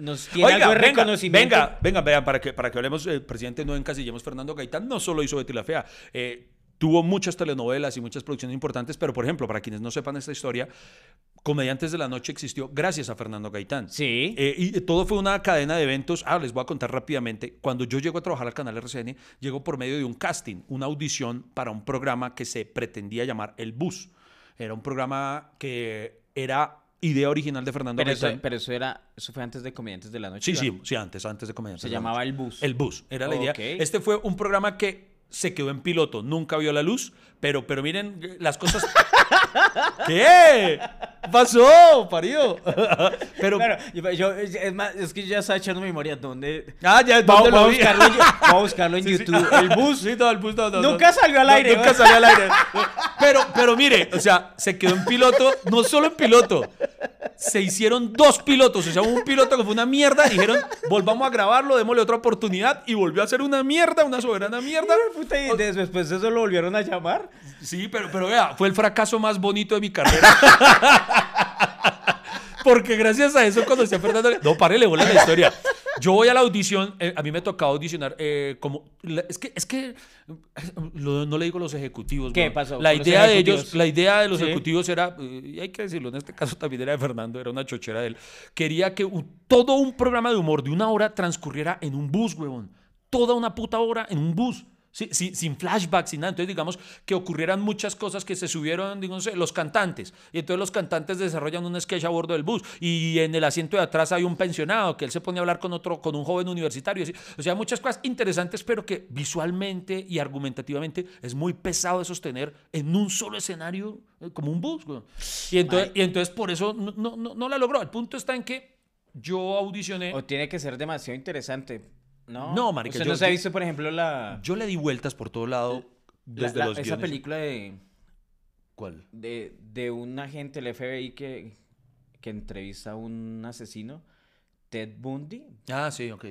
nos tiene algo de venga, reconocimiento. venga, venga, vean, para que, para que hablemos, el presidente no encasillemos Fernando Gaitán, no solo hizo Betty la Fea, eh, tuvo muchas telenovelas y muchas producciones importantes, pero por ejemplo, para quienes no sepan esta historia, Comediantes de la Noche existió gracias a Fernando Gaitán. Sí. Eh, y todo fue una cadena de eventos. Ah, les voy a contar rápidamente. Cuando yo llego a trabajar al canal RCN, llego por medio de un casting, una audición para un programa que se pretendía llamar El Bus. Era un programa que era idea original de Fernando pero, eso, pero eso era, eso fue antes de comediantes de la noche. Sí, sí, sí, antes, antes de Comediantes. Se de la llamaba Noche. El Bus. El Bus, era la idea. Este fue un programa que se quedó en piloto, nunca vio la luz, pero, pero miren las cosas... ¿Qué? pasó, parido? pero... Claro, yo, yo- es, más, es que yo ya estaba echando memoria dónde. Ah, ya, Vamos, ¿dónde lo vamos a buscarlo, en, vamos a buscarlo en Sí, sí. YouTube. El bus. Sí, no, el bus no, no, Nunca salió al No, aire, nunca salió al aire. Pero, pero mire, o sea, se quedó en piloto, no solo en piloto. Se hicieron dos pilotos, o sea, un piloto que fue una mierda, dijeron, volvamos a grabarlo, démosle otra oportunidad, y volvió a ser una mierda, una soberana mierda. Puta, y des- después de eso lo volvieron a llamar. Sí, pero, pero vea, fue el fracaso más bonito de mi carrera. Porque gracias a eso conocí a Fernando. No, párele, bola la historia. Yo voy a la audición, eh, a mí me tocaba audicionar eh, como... la- es que, es que lo- no le digo los ejecutivos. ¿Qué weón. pasó La con los idea de ellos, ejecutivos? la idea de los Sí. ejecutivos era, eh, y hay que decirlo, en este caso también era de Fernando, era una chochera de él. Quería que un- todo un programa de humor de una hora transcurriera en un bus, huevón. Toda una puta hora en un bus. Sí, sí, sin flashbacks, sin nada. Entonces, digamos que ocurrieran muchas cosas que se subieron, digamos, los cantantes. Y entonces los cantantes desarrollan un sketch a bordo del bus. Y en el asiento de atrás hay un pensionado que él se pone a hablar con otro, con un joven universitario. O sea, muchas cosas interesantes, pero que visualmente y argumentativamente es muy pesado de sostener en un solo escenario, eh, como un bus. Y entonces, y entonces por eso no, no, no la logró. El punto está en que yo audicioné. O tiene que ser demasiado interesante. No, No, marica, Usted yo- no se ha visto, por ejemplo, la, Yo le di vueltas por todo lado la- desde la- los esa guiones. película de, ¿Cuál? de, de un agente del FBI que, que entrevista a un asesino, Ted Bundy. Ah, sí, ok.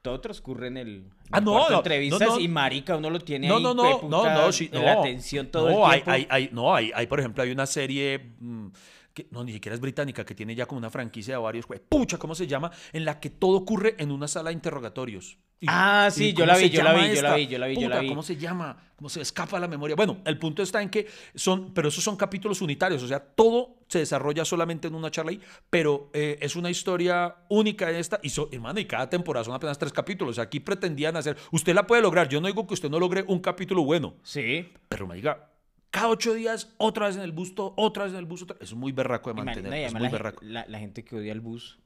Todo transcurre en el. Ah, no, no, entrevistas no, no. y marica, uno lo tiene No, ahí. no, no, hueputa, no, no, sí, en no. la atención todo el tiempo. hay, hay, no, hay, hay, por ejemplo, hay una serie mm, que no, ni siquiera es británica, que tiene ya como una franquicia de varios, jue- pucha, ¿cómo se llama? En la que todo ocurre en una sala de interrogatorios. Y- Ah, sí, yo ¿cómo la vi, yo la vi, yo la vi, yo la vi, yo la vi. ¿Cómo se llama? ¿Cómo se escapa la memoria? Bueno, el punto está en que son, pero esos son capítulos unitarios, o sea, todo se desarrolla solamente en una charla ahí, pero eh, es una historia única esta, y, so- hermano, y cada temporada son apenas tres capítulos, o sea, aquí pretendían hacer, usted la puede lograr, yo no digo que usted no logre un capítulo bueno, Sí. pero me diga, cada ocho días, otra vez en el busto, otra vez en el busto, otra- es muy berraco de mantener, es muy la, berraco. la- la gente que odia el bus.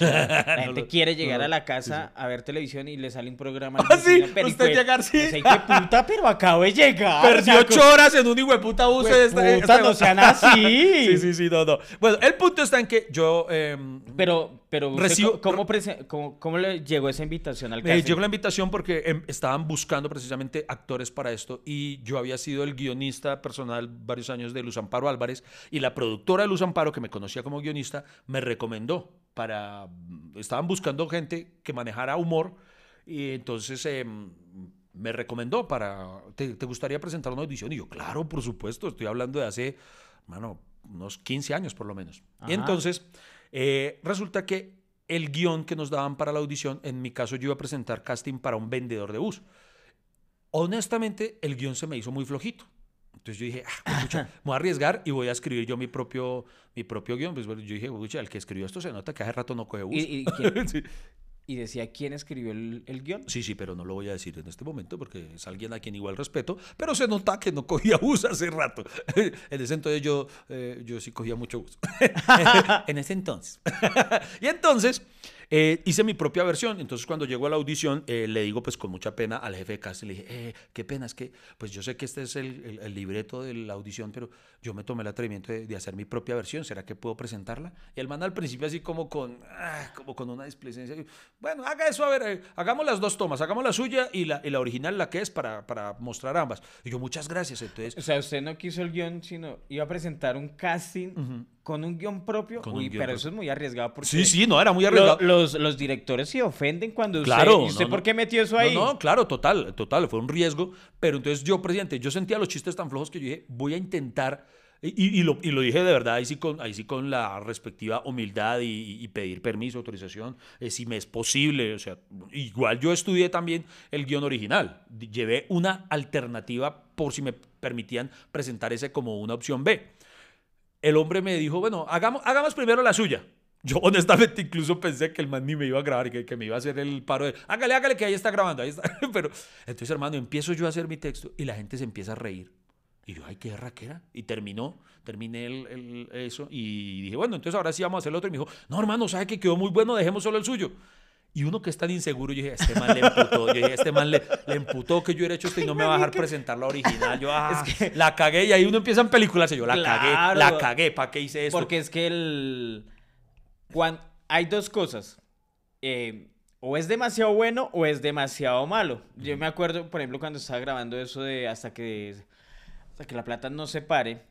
La gente quiere llegar no, a la sí, casa a ver televisión y le sale un programa. Ah, sí, usted de- llegar, sí. puta, pero acabo de llegar. Perdió sea, ocho horas en un hijo de puta bus. Hue este- puta, este- no sean así. sí, sí, sí, no, no. Bueno, el punto está en que yo... em, Pero, pero Recibo- ¿cómo, cómo- cómo le llegó esa invitación al Eh, casting? llegó la invitación porque em, estaban buscando precisamente actores para esto y yo había sido el guionista personal varios años de Luz Amparo Álvarez y la productora de Luz Amparo, que me conocía como guionista, me recomendó para... Estaban buscando gente que manejara humor y entonces em, me recomendó para... ¿te, te gustaría presentar una audición? Y yo, claro, por supuesto, estoy hablando de hace, mano, unos 15 años por lo menos. Ajá. Y entonces eh, resulta que el guion que nos daban para la audición, en mi caso yo iba a presentar casting para un vendedor de bus. Honestamente, el guion se me hizo muy flojito. Entonces yo dije, ah, pucha, me voy a arriesgar y voy a escribir yo mi propio, mi propio guion. Pues bueno, yo dije, pucha, el que escribió esto se nota que hace rato no coge bus. ¿Y, y quién- sí. y decía quién escribió el, el guion. Sí, sí, pero no lo voy a decir en este momento porque es alguien a quien igual respeto, pero se nota que no cogía bus hace rato. En ese entonces yo, eh, yo sí cogía mucho bus. en ese entonces. y entonces eh, hice mi propia versión. Entonces cuando llego a la audición eh, le digo pues con mucha pena al jefe de casting, le dije, eh, qué pena, es que pues yo sé que este es el, el- el libreto de la audición, pero yo me tomé el atrevimiento de, de hacer mi propia versión. ¿Será que puedo presentarla? Y el man al principio así como con, ah, como con una displicencia. Bueno, haga eso, a ver, eh, hagamos las dos tomas, hagamos la suya y la, y la original, la que es, para, para mostrar ambas. Y yo, muchas gracias. Entonces, O sea, usted no quiso el guion, sino iba a presentar un casting con un guion propio. Con un Uy, guion pero propio. eso es muy arriesgado porque sí, sí, no, era muy lo- arriesgado. los, los directores se ofenden cuando usted... Claro, ¿Y usted no, por qué metió eso ahí? No, no, claro, total, total, fue un riesgo. Pero entonces yo, presidente, yo sentía los chistes tan flojos que yo dije, voy a intentar, y, y lo, y lo dije de verdad, ahí sí con, ahí sí con la respectiva humildad y, y pedir permiso, autorización, eh, si me es posible. O sea, igual yo estudié también el guion original. Llevé una alternativa por si me permitían presentar ese como una opción B. El hombre me dijo, bueno, hagamos, hagamos primero la suya. Yo honestamente incluso pensé que el man ni me iba a grabar, que, que me iba a hacer el paro de, hágale, hágale, que ahí está grabando, ahí. Pero entonces, hermano, empiezo yo a hacer mi texto y la gente se empieza a reír. Y yo, ay, qué raquera. Y terminó, terminé el- eso y dije, bueno, entonces ahora sí vamos a hacer el otro. Y me dijo, no, hermano, sabe que quedó muy bueno, dejemos solo el suyo. Y uno que es tan inseguro, yo dije, este man le emputó. Yo dije, este man le, le emputó que yo hubiera hecho esto y no me va a dejar presentar la original. Yo, ah, la cagué. Y ahí uno empieza en películas y yo, la cagué, Claro. la cagué. ¿Para qué hice esto? Porque es que el... cuan- Hay dos cosas. Eh, o es demasiado bueno o es demasiado malo. Yo me acuerdo, por ejemplo, cuando estaba grabando eso de hasta que, hasta que la plata no se pare,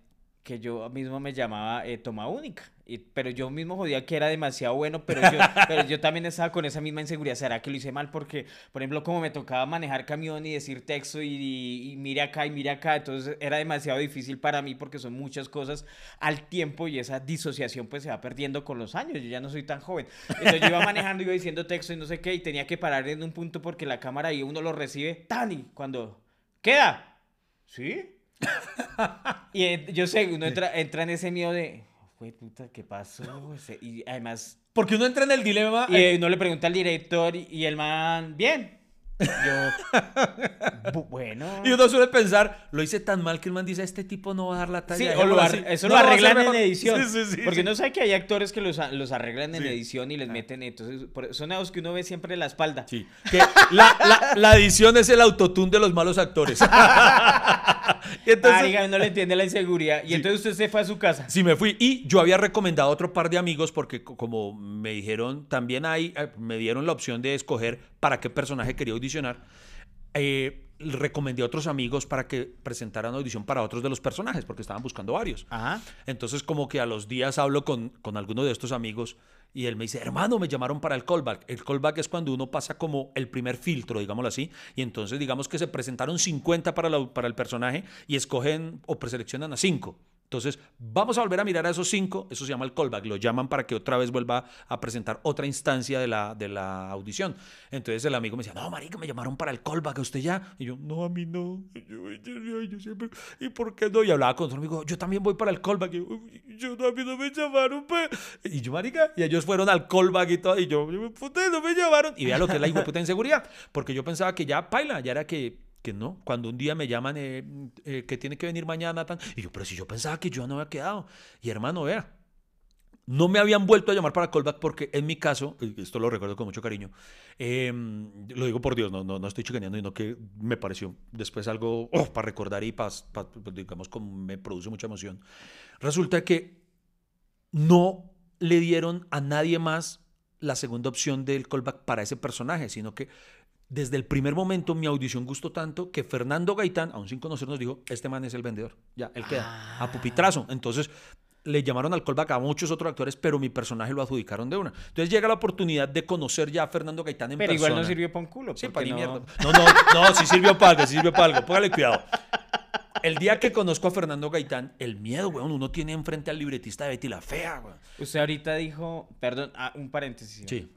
que yo mismo me llamaba eh, Toma Única. Y- pero yo mismo jodía que era demasiado bueno, pero yo, pero yo también estaba con esa misma inseguridad. ¿Será que lo hice mal? Porque, por ejemplo, como me tocaba manejar camión y decir texto y, y- y mire acá y mire acá, entonces era demasiado difícil para mí porque son muchas cosas al tiempo y esa disociación pues se va perdiendo con los años. Yo ya no soy tan joven. Entonces yo iba manejando, iba diciendo texto y no sé qué, y tenía que parar en un punto porque la cámara ahí uno lo recibe, Tani, cuando queda. ¿Sí? Y eh, yo sé, uno entra, entra en ese miedo de, "Jue puta, ¿qué pasó? Y además, Porque uno entra en el dilema. y eh, uno le pregunta al director y, y el man, bien. Yo, "Bu- bueno. y uno suele pensar, lo hice tan mal que el man dice, este tipo no va a dar la talla. Sí, o dejémoslo lo ar- así. eso No lo a arreglan en mejor". edición. Sí, sí, sí, porque sí. no sabe que hay actores que los, a- los arreglan en Sí. edición y les meten. Entonces, por- son esos que uno ve siempre en la espalda. Sí, que la, la- la edición es el autotune de los malos actores. y entonces, Marica, no le entiende la inseguridad. Y Sí. entonces usted se fue a su casa. Sí, me fui. Y yo había recomendado a otro par de amigos porque co- como me dijeron, también hay, eh, me dieron la opción de escoger para qué personaje quería audicionar. Eh, recomendé a otros amigos para que presentaran audición para otros de los personajes, porque estaban buscando varios. Ajá. Entonces, como que a los días hablo con, con alguno de estos amigos y él me dice, hermano, me llamaron para el callback. El callback es cuando uno pasa como el primer filtro, digámoslo así, y entonces digamos que se presentaron 50 para, la- para el personaje y escogen o preseleccionan a 5. Entonces, vamos a volver a mirar a esos cinco, eso se llama el callback, lo llaman para que otra vez vuelva a presentar otra instancia de la, de la audición. Entonces el amigo me decía, no, marica, me llamaron para el callback, ¿a usted ya? Y yo, no, a mí no. Yo, yo- yo- yo siempre, ¿y por qué no? Y hablaba con otro amigo, yo también voy para el callback. Y yo, "Uy, yo no, a mí no me llamaron, pues. Y yo, marica, y ellos fueron al callback y todo, y yo, puta, no me llamaron. Y vea lo que es la puta inseguridad, porque yo pensaba que ya, paila, ya era que que no, cuando un día me llaman eh, eh, que tiene que venir mañana, tan, y yo, pero si yo pensaba que yo no había quedado. Y hermano, vea, no me habían vuelto a llamar para callback porque en mi caso, esto lo recuerdo con mucho cariño, eh, lo digo por Dios, no, no, no estoy chicaneando, sino que me pareció después algo oh, para recordar y para, digamos, como me produce mucha emoción. Resulta que no le dieron a nadie más la segunda opción del callback para ese personaje, sino que desde el primer momento mi audición gustó tanto que Fernando Gaitán, aún sin conocernos, dijo, este man es el vendedor. Ya, él queda. A pupitrazo. Entonces le llamaron al callback a muchos otros actores, pero mi personaje lo adjudicaron de una. Entonces llega la oportunidad de conocer ya a Fernando Gaitán en Pero persona. igual no sirvió para un culo. Sí, para no- mierda. No, no, no, sí sirvió para algo, sí sirvió para algo. Póngale cuidado. El día que conozco a Fernando Gaitán, el miedo, weón, uno tiene enfrente al libretista de Betty la Fea, weón. Usted ahorita dijo, perdón, ah, un paréntesis. Sí,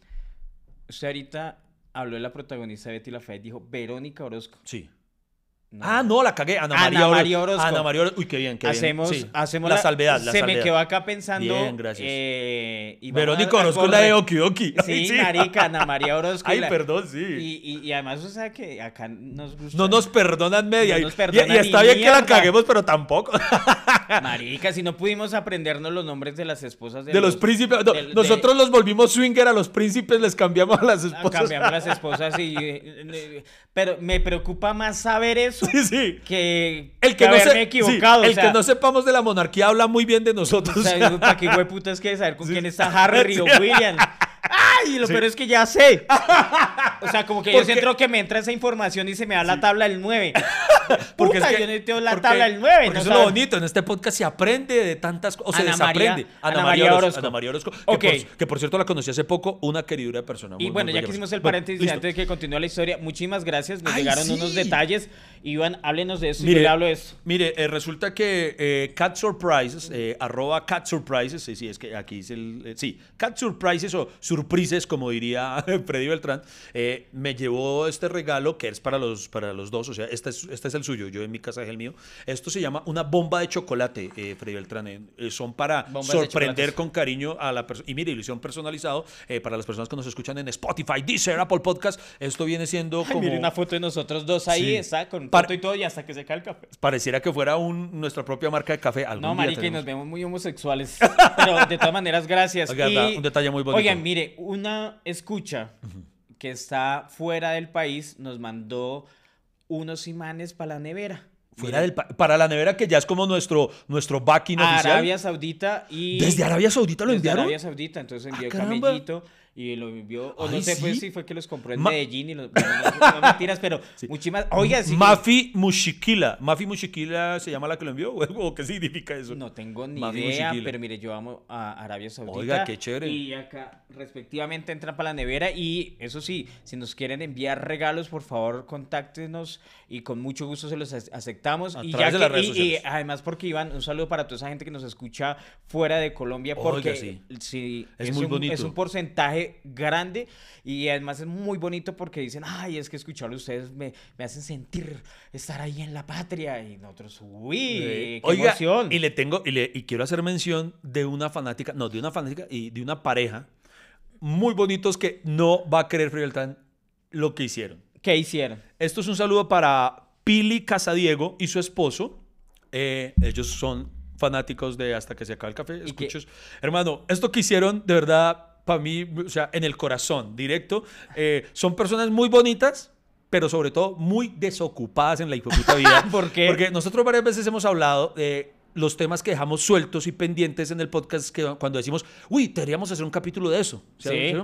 Usted ahorita habló de la protagonista Betty la Fea y dijo Verónica Orozco. sí. No. Ah, no, la cagué. Ana Ana María, María Orozco. Ana María Orozco. Uy, qué bien, qué bien. hacemos, Sí. hacemos la, salvedad, la Se salvedad. me quedó acá pensando. Bien, gracias. eh, y Verónica Orozco es la de correr. Oki Oki. Ay, Sí, marica, Ana María Orozco. Ay, la- perdón, sí. Y, y- y además, o sea que acá nos gusta. No nos perdonan media. No y- nos perdonan y, está bien que la caguemos, pero tampoco. Marica, si no pudimos aprendernos los nombres de las esposas de, De los príncipes. no, del- de- nosotros los volvimos swinger a los príncipes, les cambiamos a las Ah, esposas. Cambiamos las esposas y... eh, eh, Pero me preocupa más saber eso Sí, sí. que, El que, no haberme se- equivocado. sí, o el sea, que no sepamos de la monarquía habla muy bien de nosotros. O sea, ¿para qué hueputas que saber con quién está Harry o. William? ¡Ay! Lo peor es que ya sé. O sea, como que yo siento que me entra esa información y se me da la tabla del 9. Porque Puta, es que- yo necesito la porque- tabla del 9. Porque no eso es lo bonito. En este podcast se aprende de tantas cosas. O se desaprende. Ana María Orozco. Ana María Orozco. Que, Ok. por, que por cierto la conocí hace poco. Una queridura persona. Y muy, bueno, muy ya que hicimos el Bueno, paréntesis listo. antes de que continúe la historia, muchísimas gracias. Nos Ay, llegaron sí. unos detalles. Iván, háblenos de eso y Mire, yo le hablo de eso. Mire, eh, resulta que eh, Cat Surprises, eh, arroba Cat Surprises, sí, sí, es que aquí es el, eh, sí, Cat Surprises o Surprises, como diría Freddy Beltrán, eh, me llevó este regalo que es para los, para los dos, o sea, este es, este es el suyo, yo en mi casa es el mío. Esto se llama una bomba de chocolate, eh, Freddy Beltrán, eh, son para Bombas de sorprender con cariño a la persona, y mire, hicieron personalizado eh, para las personas que nos escuchan en Spotify, Deezer, Apple Podcast, esto viene siendo Ay, como... mire una foto de nosotros dos ahí, Sí. está con foto y todo, y hasta que se cae el café. Pareciera que fuera un, nuestra propia marca de café. Algún No, marica, y nos vemos muy homosexuales. Pero de todas maneras, gracias. Oiga, Y- un detalle muy bonito. Oigan, mire, una escucha que está fuera del país nos mandó unos imanes para la nevera. Fuera del pa- para la nevera que ya es como nuestro, nuestro backing oficial. Arabia Saudita y... ¿Desde Arabia Saudita lo Desde enviaron? Arabia Saudita, entonces envió Ah, caramba. Y lo envió, o no sé pues ¿sí? si fue que los compró en Ma- Medellín y los, bueno, no, no mentiras, pero muchísimas, oiga, sí Mafi Mushikila. Mafi Mushikila se llama la que lo envió. ¿O qué significa eso? No tengo ni Mafi idea, Mushikila. pero mire, yo amo a Arabia Saudita. Oiga, qué chévere. Y acá, respectivamente, entran para la nevera. Y eso sí, si nos quieren enviar regalos, por favor, contáctenos y con mucho gusto se los ace- aceptamos. A y, través de que- las redes y- además, porque Iván, un saludo para toda esa gente que nos escucha fuera de Colombia, Oiga, porque sí. Es es, muy un, bonito. es un porcentaje grande y además es muy bonito porque dicen, ay, es que escucharlo ustedes me, me hacen sentir estar ahí en la patria. Y nosotros, uy, Eh, qué Oiga, emoción. y le tengo, y, le, y quiero hacer mención de una fanática, no, de una fanática y de una pareja muy bonitos que no va a Freddy Beltrán lo que hicieron. ¿Qué hicieron? Esto es un saludo para Pili Casadiego y su esposo. Eh, ellos son fanáticos de Hasta que se acabe el café. Escuchos. Hermano, esto que hicieron, de verdad, para mí, o sea, en el corazón, directo. eh, son personas muy bonitas, pero sobre todo muy desocupadas en la hipoputa vida. ¿Por qué? Porque nosotros varias veces hemos hablado de los temas que dejamos sueltos y pendientes en el podcast que cuando decimos, uy, deberíamos hacer un capítulo de eso. Sí.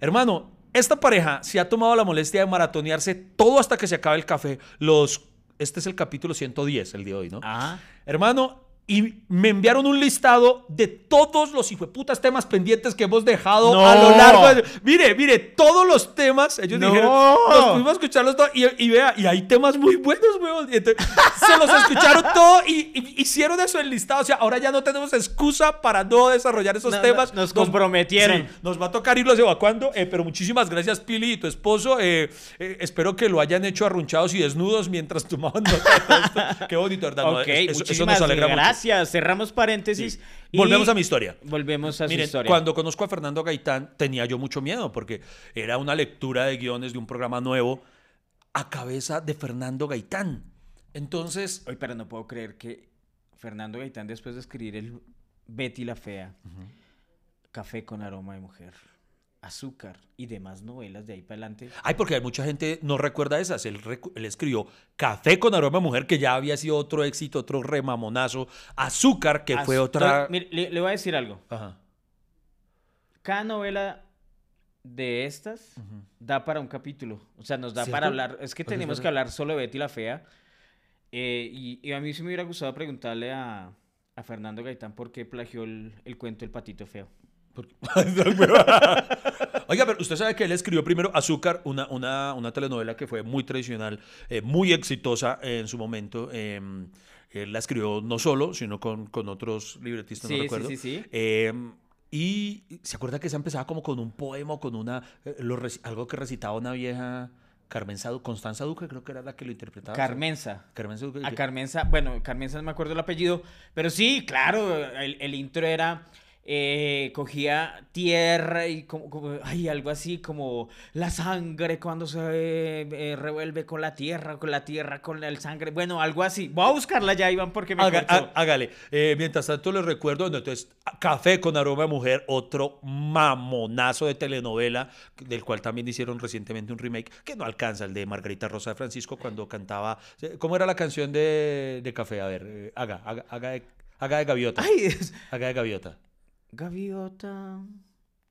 Hermano, esta pareja se ha tomado la molestia de maratonearse todo hasta que se acabe el café. Los, este es el capítulo 110, el día de hoy, ¿no? Ah. Hermano, y me enviaron un listado de todos los hijueputas temas pendientes que hemos dejado No. a lo largo de... Mire, mire, todos los temas, ellos No. dijeron, nos pudimos escucharlos todos y, y vea, y hay temas muy buenos, weón. Entonces, se los escucharon todos y, y hicieron eso en el listado. O sea, ahora ya no tenemos excusa para no desarrollar esos No, temas. nos comprometieron. Sí, nos va a tocar irlos evacuando, eh, pero muchísimas gracias, Pili y tu esposo. Eh, eh, espero que lo hayan hecho arrunchados y desnudos mientras tomaban nota de todo esto. Qué bonito, ¿verdad? No, ok, es- eso- nos alegra mucho. Gracias. Cerramos paréntesis. y Volvemos a mi historia. Volvemos a Miren, su historia. cuando conozco a Fernando Gaitán tenía yo mucho miedo porque era una lectura de guiones de un programa nuevo a cabeza de Fernando Gaitán. Entonces, Oye, pero no puedo creer que Fernando Gaitán, después de escribir el Betty la Fea, Café con aroma de mujer, Azúcar y demás novelas de ahí para adelante. ay, porque hay mucha gente no recuerda esas. Él, escribió Café con aroma mujer, que ya había sido otro éxito, otro remamonazo. Azúcar, que fue otra. mire, le, le voy a decir algo. Ajá. Cada novela de estas da para un capítulo. O sea, nos da ¿Cierto? para hablar. Es que Pues es tenemos que hablar solo de Betty la Fea. Eh, y, y a mí sí me hubiera gustado preguntarle a, a Fernando Gaitán por qué plagió el, el cuento El Patito Feo. Porque- Oiga, pero usted sabe que él escribió primero Azúcar, una, una, una telenovela que fue muy tradicional, eh, muy exitosa en su momento. eh, él la escribió no solo, sino con, con otros libretistas, Sí, no sí, recuerdo. sí, sí. Eh, y se acuerda que se empezaba como con un poema, con una eh, lo algo que recitaba una vieja Carmen Sadu, Constanza Duque, creo que era la que lo interpretaba. Carmenza. Carmenza Duque. A Carmenza, bueno, Carmenza no me acuerdo el apellido, pero sí, claro, el, el intro era, eh, cogía tierra y como, como- ay, algo así como la sangre cuando se eh, eh, revuelve con la tierra, con la tierra, con el sangre, bueno, algo así. Voy a buscarla ya, Iván, porque me Haga- hágale. Eh, mientras tanto les recuerdo, entonces, Café con aroma de mujer, otro mamonazo de telenovela, del cual también hicieron recientemente un remake, que no alcanza el de Margarita Rosa de Francisco cuando cantaba, ¿cómo era la canción de, de Café? A ver, eh, haga, haga, haga de, haga de gaviota. Ay, es- Haga de gaviota. Gaviota.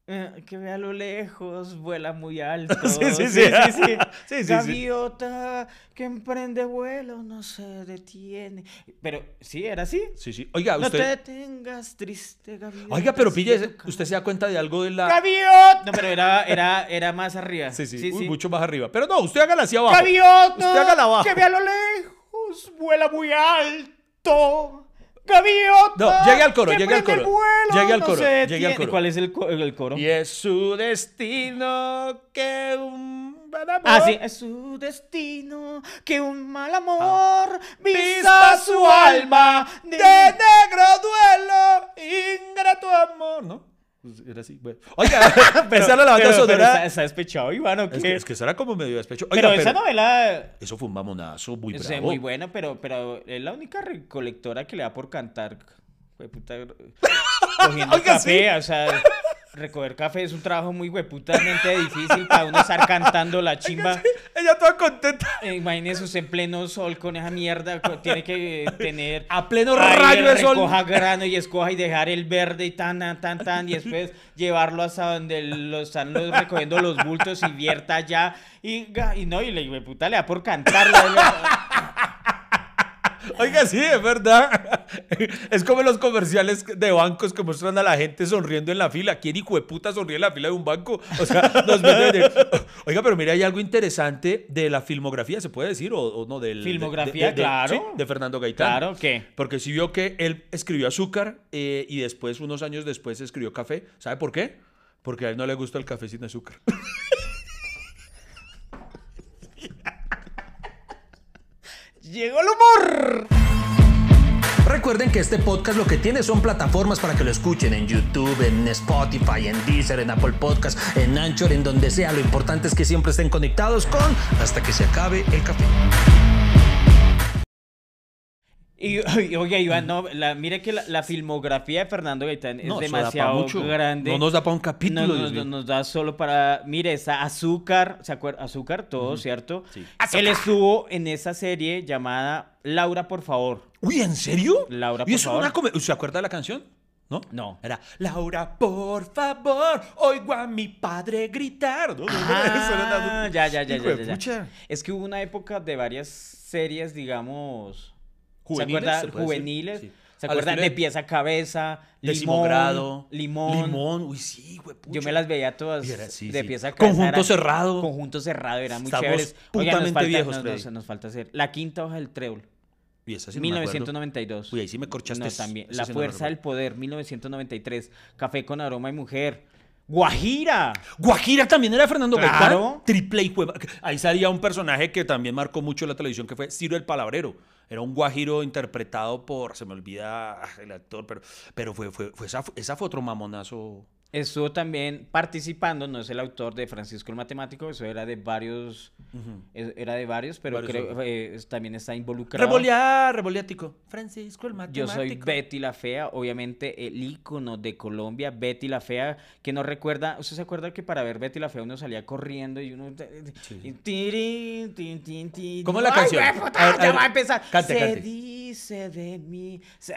eh, que ve a lo lejos, vuela muy alto. Sí, sí, sí. sí, sí. Sí, sí, sí. Gaviota que emprende vuelo, no se detiene. Pero, ¿sí? ¿Era así? Sí, sí. Oiga, No te usted... detengas, triste gaviota. Oiga, pero pille, usted se da cuenta de algo de la... ¡Gaviota! No, pero era, era, era más arriba. Sí, sí, uy, mucho más arriba. Pero no, usted hágala hacia abajo. ¡Gaviota! Usted hágala abajo. Que ve a lo lejos, vuela muy alto. ¡Gaviota! No, llegue al coro, que llegue al coro, llegue al no coro, se llegue al coro. ¿Cuál es el, co- el coro? Y es su destino que un buen amor Ah, sí. Es su destino que un mal amor vista vista su alma de negro duelo, ingrato amor, ¿no? Pues era así, bueno. Oiga, pensar la banda Pero- pero sonora. ¿Está, despechado, Iván, ¿o qué? es, que, es que será como medio despecho. pero Oiga, esa novela eso fue un mamonazo muy es bravo. muy buena, pero, pero es la única recolectora que le da por cantar. Hueputa, cogiendo Oiga, café, sí. o sea, recoger café es un trabajo muy hueputamente difícil para uno estar cantando la chimba. Ella toda contenta. Eh, Imagínese usted en pleno sol con esa mierda, tiene que tener A pleno rayo de sol. recoja grano y escoja y dejar el verde y tan, tan, tan, tan, y después llevarlo hasta donde lo están los- recogiendo los bultos y vierta allá. Y, no, y le puta le da por cantarla. Oiga, sí, es verdad. Es como los comerciales de bancos que muestran a la gente sonriendo en la fila. ¿Quién hijo de puta sonríe en la fila de un banco? O sea, nos venden de- Oiga, pero mira, hay algo interesante de la filmografía, ¿se puede decir? ¿O, o no? Del, de- Filmografía, de- de- claro. sí, de Fernando Gaitán. Claro, ¿qué? Porque sí vio que él escribió Azúcar eh, y después, unos años después, escribió Café. ¿Sabe por qué? Porque a él no le gusta el café sin azúcar. Llegó el humor. Recuerden que este podcast lo que tiene son plataformas para que lo escuchen en YouTube, en Spotify, en Deezer, en Apple Podcast, en Anchor, en donde sea. Lo importante es que siempre estén conectados con hasta que se acabe el café. Y, y, oye, Iván, no, la, mire que la, la filmografía de Fernando Gaitán es No, demasiado mucho. grande. No nos da pa' un capítulo, No, Dios nos- da solo para. Mire, está Azúcar, ¿se acuerda? Azúcar, todo, ¿cierto? Sí. Él estuvo en esa serie llamada Laura, por favor. Uy, ¿en serio? Laura, ¿Y por eso favor. una come- ¿Se acuerda de la canción? ¿no? No. Era, Laura, por favor, oigo a mi padre gritar. ¿no? Eso Ah, era- ya, ya, ya, ya, ya, ya. Es que hubo una época de varias series, digamos, Juveniles, ¿se acuerdan? se. Juveniles. Sí. ¿Se acuerdan de pies a cabeza? Limón, grado. Limón. Limón, uy, sí, güey. Yo me las veía todas Y era- sí, de sí. pies a cabeza. Conjunto era- cerrado. Conjunto cerrado, eran muy chéveres. Oigan, nos falta, viejos, nos, nos- nos falta hacer. La quinta hoja del trébol. Y esa sí no me acuerdo. 1992. Uy, ahí sí me corchaste. No, también. La no fuerza del poder, 1993. Café con aroma y mujer. Guajira. Guajira también era Fernando Claro. Gaitán. Triple y. Ahí salía un personaje que también marcó mucho la televisión, que fue Ciro el Palabrero. Era un guajiro interpretado por, se me olvida el actor, pero, pero fue, fue, fue esa, esa fue otro mamonazo. Estuvo también participando, no es el autor de Francisco el Matemático, eso era de varios, es- era de varios, pero Varios creo eh, también está involucrado. Revolear, revoliático. Francisco el Yo matemático. soy Betty la Fea, obviamente el ícono de Colombia, Betty la Fea, que no recuerda, ¿usted se acuerda que para ver Betty la Fea uno salía corriendo y uno... y tirin, tin, tin, tin, ¿Cómo la ¡Ay, canción? güey, puta, A ver, a ya ver, va a empezar. cante, se cante. dice de mí, se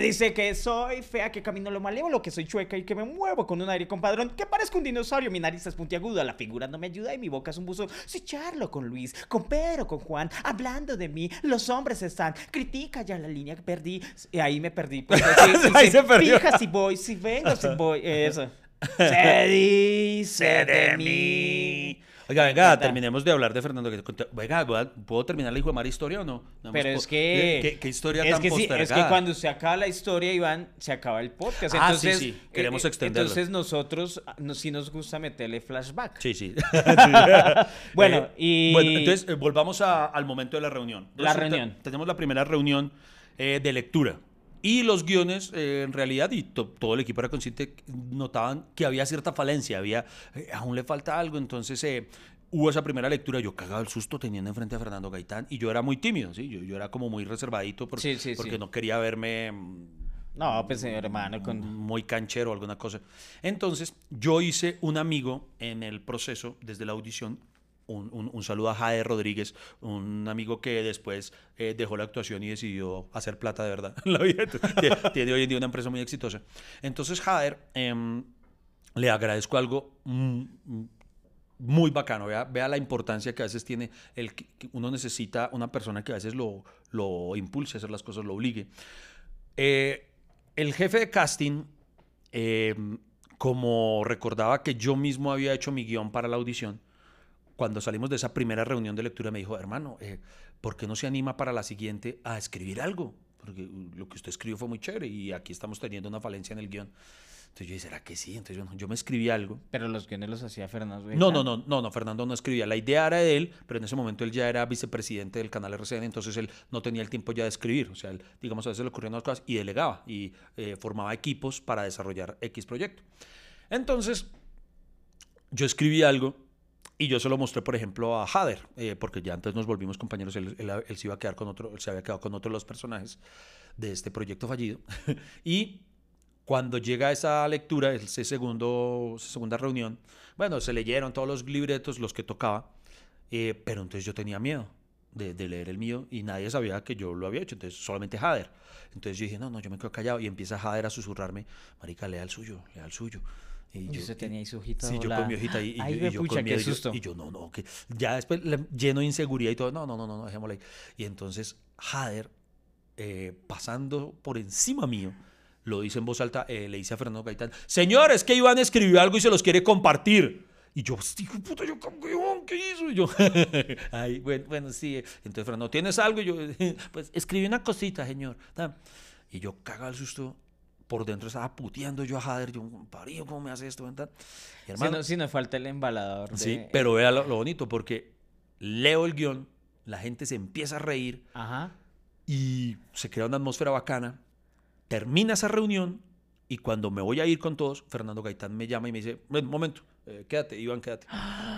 dice que soy fea, que camino lo malévolo, que soy chueca y que me muevo con un aire compadrón, que parezco un dinosaurio, mi nariz es puntiaguda, la figura no me ayuda y mi boca es un buzo. Si charlo con Luis, con Pedro, con Juan, hablando de mí, los hombres están, critica ya la línea que perdí. Y ahí me perdí. pues, sí, Ahí se perdió. Fija si voy, si vengo, si voy, eso. Se dice de mí. Oiga, venga, terminemos de hablar de Fernando Gaitán. Venga, ¿voy a- ¿puedo terminar la hijo de Mara historia o no? Nada Pero es que. ¿Qué, qué historia es tan que sí, es que postergada? cuando se acaba la historia, Iván, se acaba el podcast. Ah, sí, Entonces, sí, queremos eh, eh, extenderlo. Entonces, nosotros ah, no, sí nos gusta meterle flashback. Sí, sí. Bueno, Eh, y- Bueno, entonces eh, volvamos a- al momento de la reunión. La reunión. Tenemos la primera reunión eh, de lectura. Y los guiones, eh, en realidad, y to- todo el equipo era consciente, notaban que había cierta falencia, había, eh, aún le falta algo, entonces eh, hubo esa primera lectura, yo cagaba el susto teniendo enfrente a Fernando Gaitán, y yo era muy tímido, ¿sí? Yo, yo era como muy reservadito Sí, sí, porque no quería verme mm, No, pues hermano, con. muy canchero o alguna cosa. Entonces, yo hice un amigo en el proceso, desde la audición, un, un- saludo a Jade Rodríguez, un amigo que después eh, dejó la actuación y decidió hacer plata de verdad Tiene hoy en día una empresa muy exitosa. Entonces, Jade, em, le agradezco algo muy bacano. Vea, vea la importancia que a veces tiene el uno necesita una persona que a veces lo, lo impulse a hacer las cosas, lo obligue. Eh, el jefe de casting, eh, como recordaba que yo mismo había hecho mi guion para la audición, cuando salimos de esa primera reunión de lectura me dijo, hermano, eh, ¿por qué no se anima para la siguiente a escribir algo? Porque uh, lo que usted escribió fue muy chévere y aquí estamos teniendo una falencia en el guion. Entonces yo dije, ¿será que sí? Entonces yo, yo me escribí algo. Pero los guiones los hacía Fernando. No, no, no, no, no, Fernando no escribía. La idea era de él, pero en ese momento él ya era vicepresidente del canal RCN, entonces él no tenía el tiempo ya de escribir. O sea, él, digamos, a veces le ocurrían unas cosas y delegaba y eh, formaba equipos para desarrollar X proyecto. Entonces, yo escribí algo y yo se lo mostré, por ejemplo, a Hader, eh, porque ya antes nos volvimos compañeros, él, él- él se iba a quedar con otro, se había quedado con otro de los personajes de este proyecto fallido. y cuando llega esa lectura, ese segundo, esa segunda reunión, bueno, se leyeron todos los libretos, los que tocaba, eh, pero entonces yo tenía miedo de, de leer el mío y nadie sabía que yo lo había hecho, entonces solamente Hader. Entonces yo dije, no, no, yo me quedo callado y empieza Hader a susurrarme, marica, lea el suyo, lea el suyo. Y Y usted tenía ahí su hojita Sí, yo con mi hojita y, y Ay, yo, y yo huepucha, con qué miedo, yo- susto. Y yo, no, no, que ya después le- lleno de inseguridad y todo, no, no, no, no, no dejémoslo ahí. Y entonces Hader, eh, pasando por encima mío, lo dice en voz alta, eh, le dice a Fernando Gaitán, señor, es que Iván escribió algo y se los quiere compartir. Y yo, hijo puta, yo, ¿cómo que Iván, ¿qué hizo? Y yo, ay, bueno, bueno, sí. Entonces Fernando, ¿tienes algo? Y yo, pues escribí una cosita, señor. Y yo caga el susto. Por dentro estaba puteando yo a Hader. Yo, parido, ¿cómo me hace esto? Y, Si hermano, no, si nos falta el embalador. De... Sí, pero vea lo, lo bonito, porque leo el guion, la gente se empieza a reír Ajá. y se crea una atmósfera bacana. Termina esa reunión y cuando me voy a ir con todos, Fernando Gaitán me llama y me dice, "Ven, un momento, eh, quédate, Iván, quédate.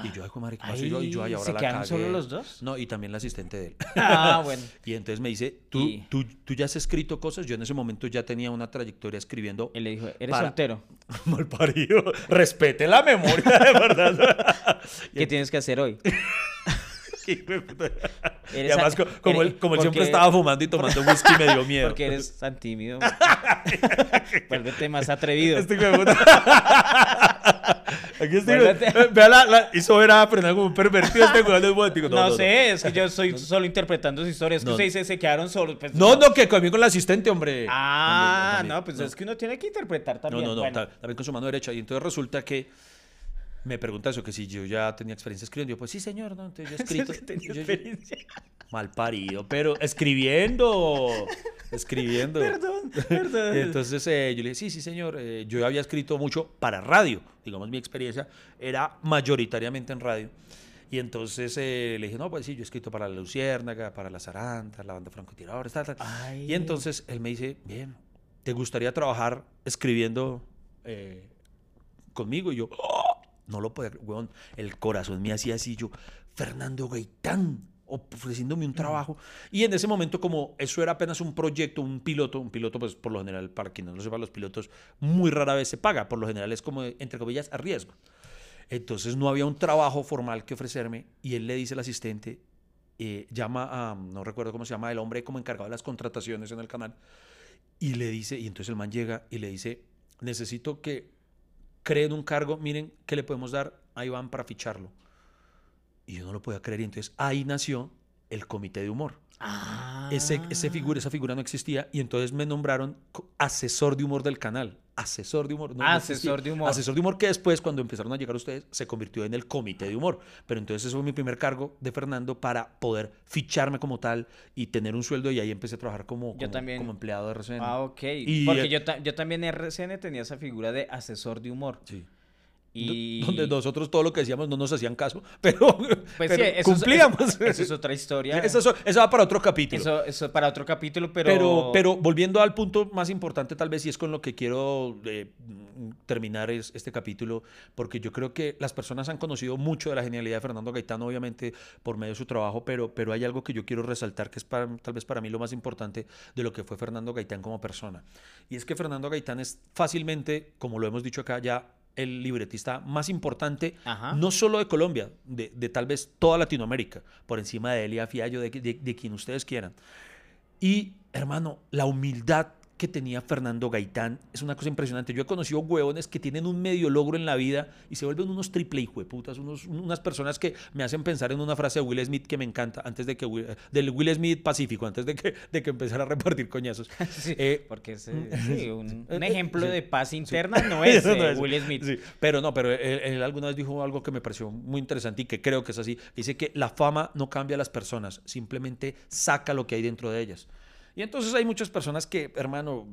Y yo, ay, madre, ¿qué pasó? Y yo, y yo, ay, ahora ¿se la cagué". solo los dos? No, y también la asistente de él. Ah, bueno. Y entonces me dice, ¿Tú, Y- tú, tú ya has escrito cosas. Yo en ese momento ya tenía una trayectoria escribiendo. Él le dijo, ¿eres Para- soltero? Mal parido. Respete la memoria, de verdad. Y ¿Qué tienes que hacer hoy? Y Eres además, como, él, como él siempre estaba fumando y tomando whisky, me dio miedo. Porque eres tan tímido. Vuélvete más atrevido. Este. Aquí estoy. Eh, Vea la, la hizo ver a Fernando como un pervertido este weón del momento. No, sé, es que yo estoy solo interpretando sus historias. Es que No. usted dice, se quedaron solos. pues, No, no, que conmigo con la asistente, hombre. Ah, También, no, pues es que uno tiene que interpretar también. No, no, no, Bueno, también con su mano derecha. Y entonces resulta que me pregunta eso, que si yo ya tenía experiencia escribiendo. Yo, pues sí, señor, ¿no? Entonces yo he escrito. que tenía yo- yo- experiencia. mal parido, pero escribiendo. Escribiendo. Perdón, perdón. Entonces eh, yo le dije, sí, sí, señor. eh, yo había escrito mucho para radio. Digamos, mi experiencia era mayoritariamente en radio. Y entonces eh, le dije, no, pues sí, yo he escrito para la Luciérnaga, para las Arantas, la banda francotiradores, tal, tal. Ay. Y entonces él me dice, bien, ¿te gustaría trabajar escribiendo conmigo? Y yo, "Oh", no lo podía, creer, weón, el corazón me hacía así, yo, Fernando Gaitán, ofreciéndome un trabajo. Y en ese momento, como eso era apenas un proyecto, un piloto, un piloto, pues por lo general, para quien no lo sepa, los pilotos muy rara vez se paga, por lo general es como, entre comillas, a riesgo. Entonces no había un trabajo formal que ofrecerme y él le dice al asistente, eh, llama a, no recuerdo cómo se llama, el hombre como encargado de las contrataciones en el canal, y le dice, y entonces el man llega y le dice, necesito que creen un cargo, miren, ¿qué le podemos dar a Iván para ficharlo? Y yo no lo podía creer, y entonces ahí nació el comité de humor. Ah. Ese, ese figura, esa figura no existía y entonces me nombraron asesor de humor del canal. Asesor de humor. no- no Asesor de humor. Asesor de humor que después, cuando empezaron a llegar ustedes, se convirtió en el comité de humor. Pero entonces ese fue mi primer cargo de Fernando para poder ficharme como tal y tener un sueldo y ahí empecé a trabajar como, Yo también. como empleado de RCN. Ah, ok. Y, Porque eh, yo, ta- yo también en RCN tenía esa figura de asesor de humor. Sí. Y... Donde nosotros todo lo que decíamos no nos hacían caso, pero, Pues pero sí, eso, es- cumplíamos. eso es otra historia. Eso, va para otro capítulo. Eso, eso para otro capítulo, pero... Pero, pero volviendo al punto más importante, tal vez, y es con lo que quiero eh, terminar es, este capítulo, porque yo creo que las personas han conocido mucho de la genialidad de Fernando Gaitán, obviamente, por medio de su trabajo, pero, pero hay algo que yo quiero resaltar que es para, tal vez para mí lo más importante de lo que fue Fernando Gaitán como persona. Y es que Fernando Gaitán es fácilmente, como lo hemos dicho acá ya, el libretista más importante, Ajá. no solo de Colombia, de, de tal vez toda Latinoamérica, por encima de Elia Fiallo, de, de- de quien ustedes quieran. Y, hermano, la humildad que tenía Fernando Gaitán es una cosa impresionante. Yo he conocido huevones que tienen un medio logro en la vida y se vuelven unos triple hijueputas, unos, unas personas que me hacen pensar en una frase de Will Smith que me encanta, antes de que Will- del Will Smith pacífico, antes de que, de que empezara a repartir coñazos. Sí, Eh, porque es, eh, sí, un, un Eh, ejemplo sí. de paz interna no es, Eso no eh, es. Will Smith. Pero no, pero él, él alguna vez dijo algo que me pareció muy interesante y que creo que es así. Dice que la fama no cambia a las personas, simplemente saca lo que hay dentro de ellas. Y entonces hay muchas personas que, hermano,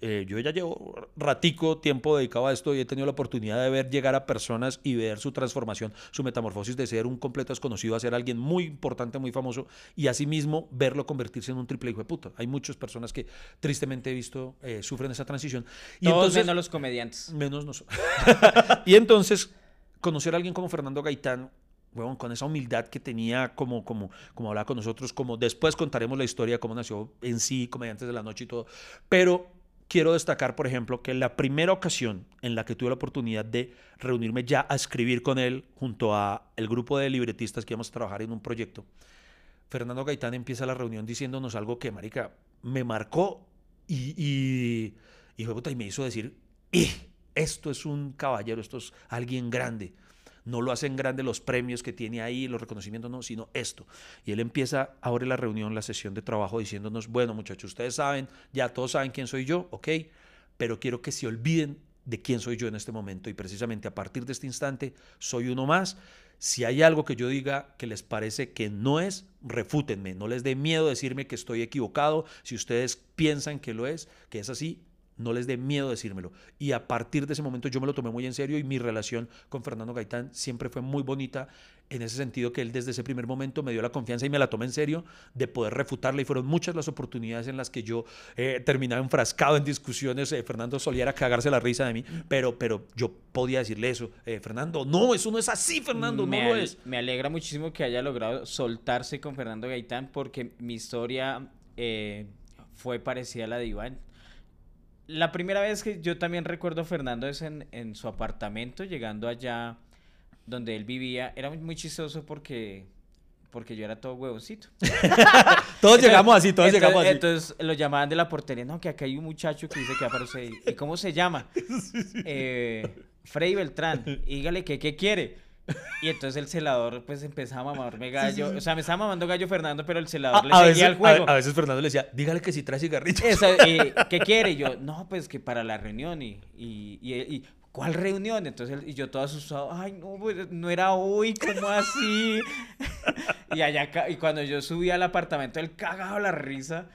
eh, yo ya llevo ratico tiempo dedicado a esto y he tenido la oportunidad de ver llegar a personas y ver su transformación, su metamorfosis de ser un completo desconocido a ser alguien muy importante, muy famoso y asimismo verlo convertirse en un triple hijo de puta. Hay muchas personas que tristemente he visto eh, sufren esa transición. Y Todos entonces, menos los comediantes. Menos nosotros. y entonces, conocer a alguien como Fernando Gaitán, con esa humildad que tenía, como, como, como hablaba con nosotros, como después contaremos la historia, cómo nació en sí, Comediantes de la Noche y todo. Pero quiero destacar, por ejemplo, que la primera ocasión en la que tuve la oportunidad de reunirme ya a escribir con él, junto a el grupo de libretistas que íbamos a trabajar en un proyecto, Fernando Gaitán empieza la reunión diciéndonos algo que, marica, me marcó y, y, y, y me hizo decir, "Eh, esto es un caballero, esto es alguien grande. No lo hacen grande los premios que tiene ahí, los reconocimientos, no, sino esto. Y él empieza ahora la reunión, la sesión de trabajo, diciéndonos, bueno, muchachos, ustedes saben, ya todos saben quién soy yo, ok, pero quiero que se olviden de quién soy yo en este momento. Y precisamente a partir de este instante, soy uno más. Si hay algo que yo diga que les parece que no es, refútenme. No les dé miedo decirme que estoy equivocado. Si ustedes piensan que lo es, que es así, no les dé miedo decírmelo. Y a partir de ese momento yo me lo tomé muy en serio y mi relación con Fernando Gaitán siempre fue muy bonita en ese sentido que él desde ese primer momento me dio la confianza y me la tomé en serio de poder refutarla y fueron muchas las oportunidades en las que yo eh, terminaba enfrascado en discusiones, eh, Fernando solía cagarse la risa de mí, pero, pero yo podía decirle eso, eh, Fernando, no, eso no es así, Fernando, me, no lo es. me alegra muchísimo que haya logrado soltarse con Fernando Gaitán porque mi historia fue parecida a la de Iván. La primera vez que yo también recuerdo a Fernando es en, en su apartamento, llegando allá donde él vivía. Era muy- muy chistoso porque porque yo era todo huevoncito. Todos llegamos así, todos entonces, llegamos así. Entonces lo llamaban de la portería, no, que acá hay un muchacho que dice que va para usted. ¿Y cómo se llama? Eh, Freddy Beltrán. Dígale que qué quiere. Y entonces el celador pues empezaba a mamarme gallo. O sea, me estaba mamando gallo Fernando, pero el celador A, le a seguía el juego. a- a veces Fernando le decía, dígale que si trae cigarrillos. Eso, eh, ¿Qué quiere? Y yo, no, pues que para la reunión. Y, y, y, y, ¿cuál reunión? Entonces, y yo todo asustado, ay, no, pues, no era hoy, ¿cómo así? y allá, y cuando yo subí al apartamento, él cagaba la risa.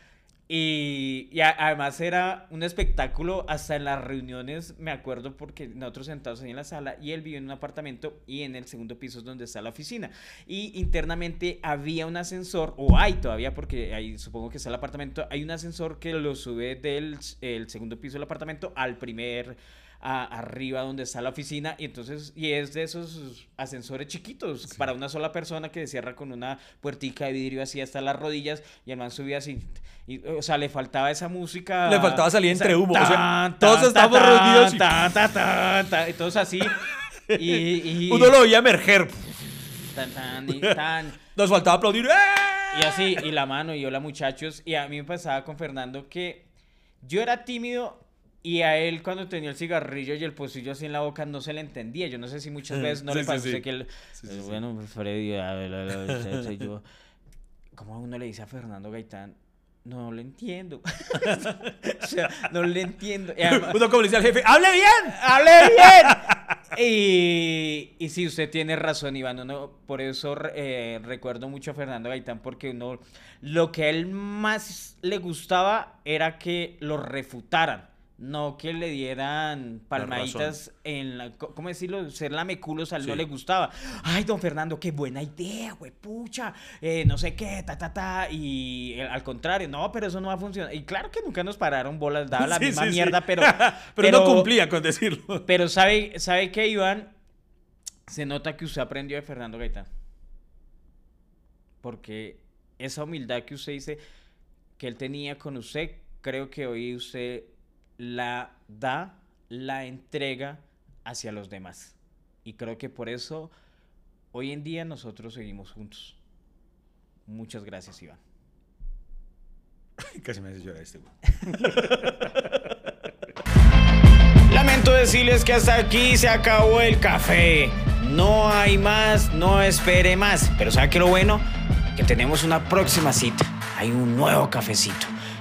Y, y a- además era un espectáculo hasta en las reuniones, me acuerdo, porque nosotros sentados ahí en la sala y él vive en un apartamento y en el segundo piso es donde está la oficina. Y internamente había un ascensor, o hay todavía, porque ahí supongo que está el apartamento, hay un ascensor que lo sube del el segundo piso del apartamento al primer a- arriba donde está la oficina y entonces y es de esos ascensores chiquitos para una sola persona que se cierra con una puertica de vidrio así hasta las rodillas y el man subía así y, o sea le faltaba esa música Le faltaba salir entre humo, o sea, tan, todos tan, estábamos reunidos y- todos así y, y- Uno lo veía emerger. tan, tan, y tan Nos faltaba aplaudir. ¡eh! y así, y la mano, y hola muchachos. Y a mí me pasaba con Fernando que yo era tímido y a él cuando tenía el cigarrillo y el pocillo así en la boca no se le entendía. Yo no sé si muchas veces no Sí, le sí, pasó sí. usted que él... Sí, sí, sí. Bueno, pues, Freddy, a ver, a ver, soy- yo. ¿Cómo uno le dice a Fernando Gaitán? No lo entiendo. o sea, no le entiendo. Además- Uno como le dice al jefe, ¡hable bien! ¡Hable bien! Y, y sí, usted tiene razón, Iván. Uno, por eso eh, recuerdo mucho a Fernando Gaitán, porque uno, lo que a él más le gustaba era que lo refutaran. No que le dieran palmaditas en la. ¿Cómo decirlo? Ser lameculos a él no Sí. le gustaba. Ay, don Fernando, qué buena idea, güey, pucha. eh, no sé qué, ta, ta, ta. Y eh, al contrario, no, pero eso no va a funcionar. Y claro que nunca nos pararon bolas, daba la Sí, misma sí, sí. mierda, pero. pero, no cumplía con decirlo. Pero sabe, sabe que Iván se nota que usted aprendió de Fernando Gaitán. Porque esa humildad que usted dice que él tenía con usted, creo que hoy usted la da, la entrega hacia los demás. Y creo que por eso hoy en día nosotros seguimos juntos. Muchas gracias, Iván. Casi me hace llorar este güey. Lamento decirles que hasta aquí se acabó el café. No hay más, no espere más. Pero ¿sabe qué lo bueno? Que tenemos una próxima cita. Hay un nuevo cafecito.